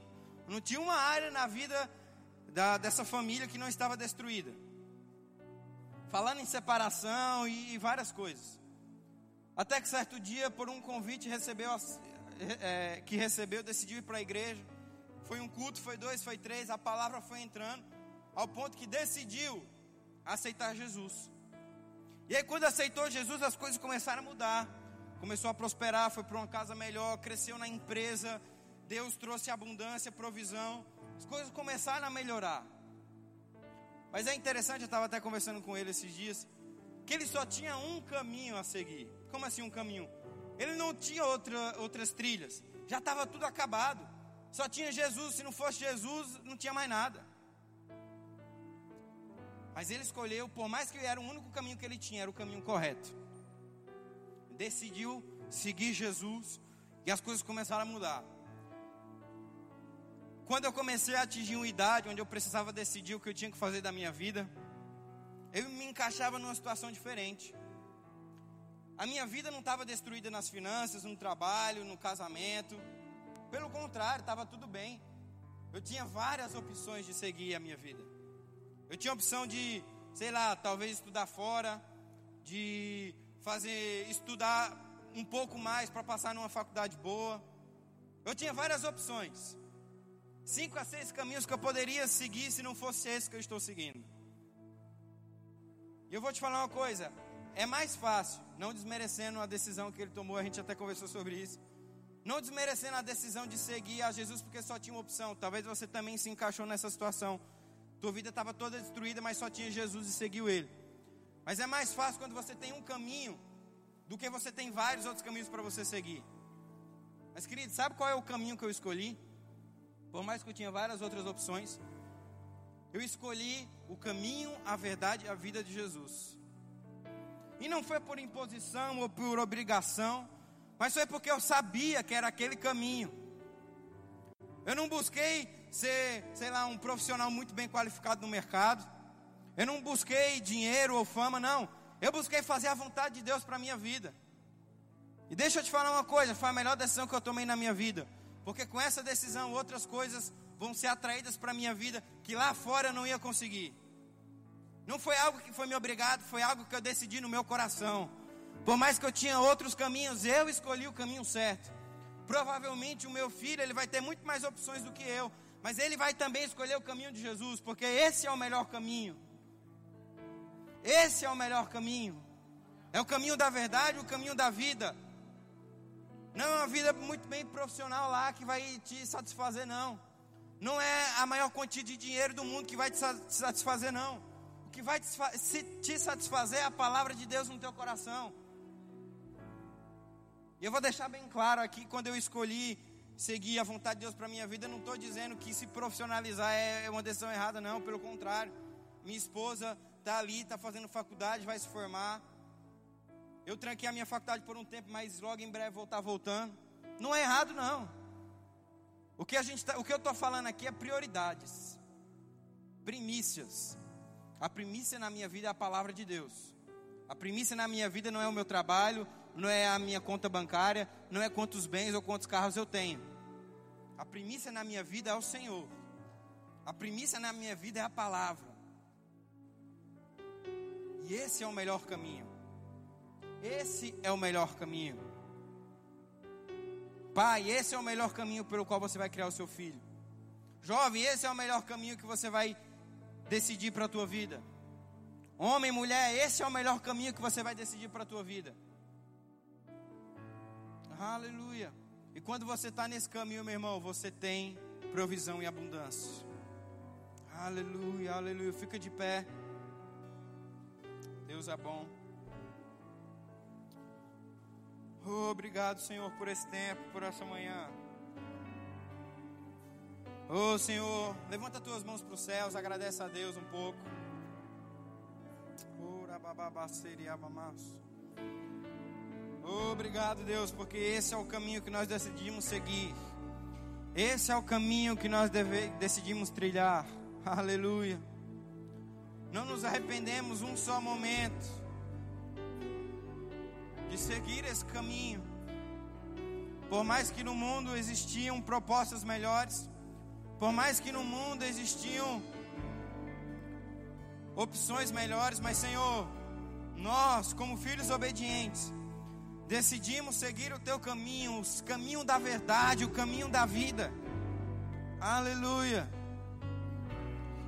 Não tinha uma área na vida da, dessa família que não estava destruída. Falando em separação e, e várias coisas. Até que certo dia, por um convite recebeu, é, que recebeu, decidiu ir para a igreja. Foi um culto, foi dois, foi três, a palavra foi entrando, ao ponto que decidiu aceitar Jesus. E aí, quando aceitou Jesus, as coisas começaram a mudar. Começou a prosperar, foi para uma casa melhor, cresceu na empresa. Deus trouxe abundância, provisão as coisas começaram a melhorar. Mas é interessante, eu estava até conversando com ele esses dias, que ele só tinha um caminho a seguir. Como assim um caminho? Ele não tinha outra, outras trilhas, já estava tudo acabado. Só tinha Jesus, se não fosse Jesus, não tinha mais nada. Mas ele escolheu, por mais que era o único caminho que ele tinha, era o caminho correto. Decidiu seguir Jesus e as coisas começaram a mudar. Quando eu comecei a atingir uma idade onde eu precisava decidir o que eu tinha que fazer da minha vida, eu me encaixava numa situação diferente. A minha vida não estava destruída nas finanças, no trabalho, no casamento. Pelo contrário, estava tudo bem. Eu tinha várias opções de seguir a minha vida. Eu tinha a opção de, sei lá, talvez estudar fora, de fazer estudar um pouco mais para passar numa faculdade boa. Eu tinha várias opções. Cinco a seis caminhos que eu poderia seguir se não fosse esse que eu estou seguindo. E eu vou te falar uma coisa: é mais fácil, não desmerecendo a decisão que ele tomou, a gente até conversou sobre isso. Não desmerecendo a decisão de seguir a Jesus porque só tinha uma opção. Talvez você também se encaixou nessa situação. Tua vida estava toda destruída, mas só tinha Jesus e seguiu ele. Mas é mais fácil quando você tem um caminho do que você tem vários outros caminhos para você seguir. Mas querido, sabe qual é o caminho que eu escolhi? Por mais que eu tinha várias outras opções, eu escolhi o caminho, a verdade e a vida de Jesus. E não foi por imposição ou por obrigação, mas foi porque eu sabia que era aquele caminho. Eu não busquei ser, sei lá, um profissional muito bem qualificado no mercado. Eu não busquei dinheiro ou fama, não. Eu busquei fazer a vontade de Deus para a minha vida. E deixa eu te falar uma coisa: foi a melhor decisão que eu tomei na minha vida. Porque com essa decisão outras coisas vão ser atraídas para a minha vida que lá fora eu não ia conseguir. Não foi algo que foi me obrigado, foi algo que eu decidi no meu coração. Por mais que eu tinha outros caminhos, eu escolhi o caminho certo. Provavelmente o meu filho, ele vai ter muito mais opções do que eu, mas ele vai também escolher o caminho de Jesus, porque esse é o melhor caminho. Esse é o melhor caminho. É o caminho da verdade, o caminho da vida. Não é uma vida muito bem profissional lá que vai te satisfazer, não. Não é a maior quantia de dinheiro do mundo que vai te satisfazer, não. O que vai te satisfazer é a palavra de Deus no teu coração. E eu vou deixar bem claro aqui, quando eu escolhi seguir a vontade de Deus para minha vida, eu não estou dizendo que se profissionalizar é uma decisão errada, não. Pelo contrário, minha esposa está ali, está fazendo faculdade, vai se formar. Eu tranquei a minha faculdade por um tempo, mas logo em breve vou estar voltando. Não é errado, não. O que, a gente tá, o que eu estou falando aqui é prioridades, primícias. A primícia na minha vida é a palavra de Deus. A primícia na minha vida não é o meu trabalho, não é a minha conta bancária, não é quantos bens ou quantos carros eu tenho. A primícia na minha vida é o Senhor. A primícia na minha vida é a palavra. E esse é o melhor caminho. Esse é o melhor caminho. Pai, esse é o melhor caminho pelo qual você vai criar o seu filho. Jovem, esse é o melhor caminho que você vai decidir para a tua vida. Homem, mulher, esse é o melhor caminho que você vai decidir para a tua vida. Aleluia. E quando você está nesse caminho, meu irmão, você tem provisão e abundância. Aleluia, aleluia. Fica de pé. Deus é bom. Oh, obrigado, Senhor, por esse tempo, por essa manhã. Oh, Senhor, levanta as tuas mãos para os céus, agradece a Deus um pouco. Oh, obrigado, Deus, porque esse é o caminho que nós decidimos seguir. Esse é o caminho que nós deve, decidimos trilhar. Aleluia. Não nos arrependemos um só momento de seguir esse caminho. Por mais que no mundo existiam propostas melhores, por mais que no mundo existiam opções melhores, mas Senhor, nós, como filhos obedientes, decidimos seguir o teu caminho, o caminho da verdade, o caminho da vida. Aleluia.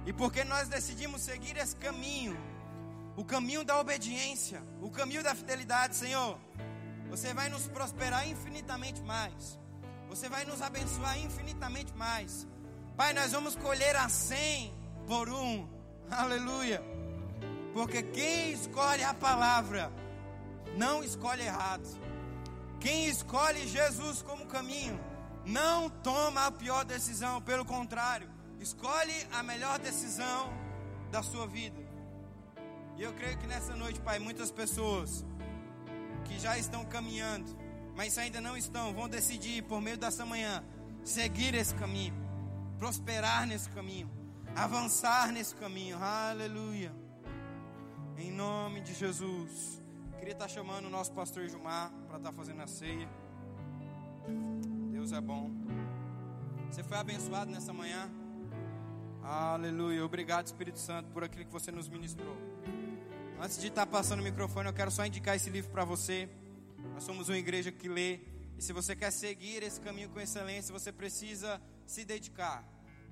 E porque nós decidimos seguir esse caminho, o caminho da obediência, o caminho da fidelidade, Senhor. Você vai nos prosperar infinitamente mais. Você vai nos abençoar infinitamente mais. Pai, nós vamos colher a cem por um. Aleluia. Porque quem escolhe a palavra não escolhe errado. Quem escolhe Jesus como caminho não toma a pior decisão, pelo contrário, escolhe a melhor decisão da sua vida. E eu creio que nessa noite, Pai, muitas pessoas que já estão caminhando, mas ainda não estão, vão decidir por meio dessa manhã seguir esse caminho, prosperar nesse caminho, avançar nesse caminho. Aleluia. Em nome de Jesus. Queria estar chamando o nosso pastor Gilmar para estar fazendo a ceia. Deus é bom. Você foi abençoado nessa manhã? Aleluia. Obrigado, Espírito Santo, por aquilo que você nos ministrou. Antes de estar passando o microfone, eu quero só indicar esse livro para você. Nós somos uma igreja que lê. E se você quer seguir esse caminho com excelência, você precisa se dedicar.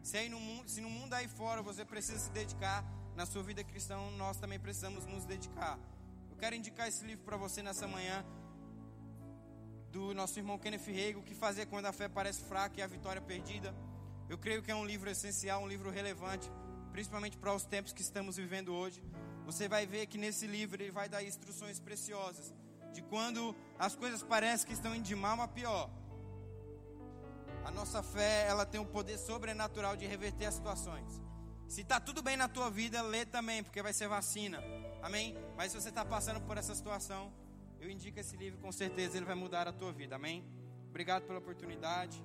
Se, no mundo, se no mundo aí fora você precisa se dedicar, na sua vida cristã nós também precisamos nos dedicar. Eu quero indicar esse livro para você nessa manhã, do nosso irmão Kenneth Reagan, O que fazer quando a fé parece fraca e a vitória perdida. Eu creio que é um livro essencial, um livro relevante, principalmente para os tempos que estamos vivendo hoje. Você vai ver que nesse livro ele vai dar instruções preciosas de quando as coisas parecem que estão indo de mal a pior. A nossa fé, ela tem um poder sobrenatural de reverter as situações. Se está tudo bem na tua vida, lê também, porque vai ser vacina. Amém? Mas se você está passando por essa situação, eu indico esse livro, com certeza ele vai mudar a tua vida. Amém? Obrigado pela oportunidade.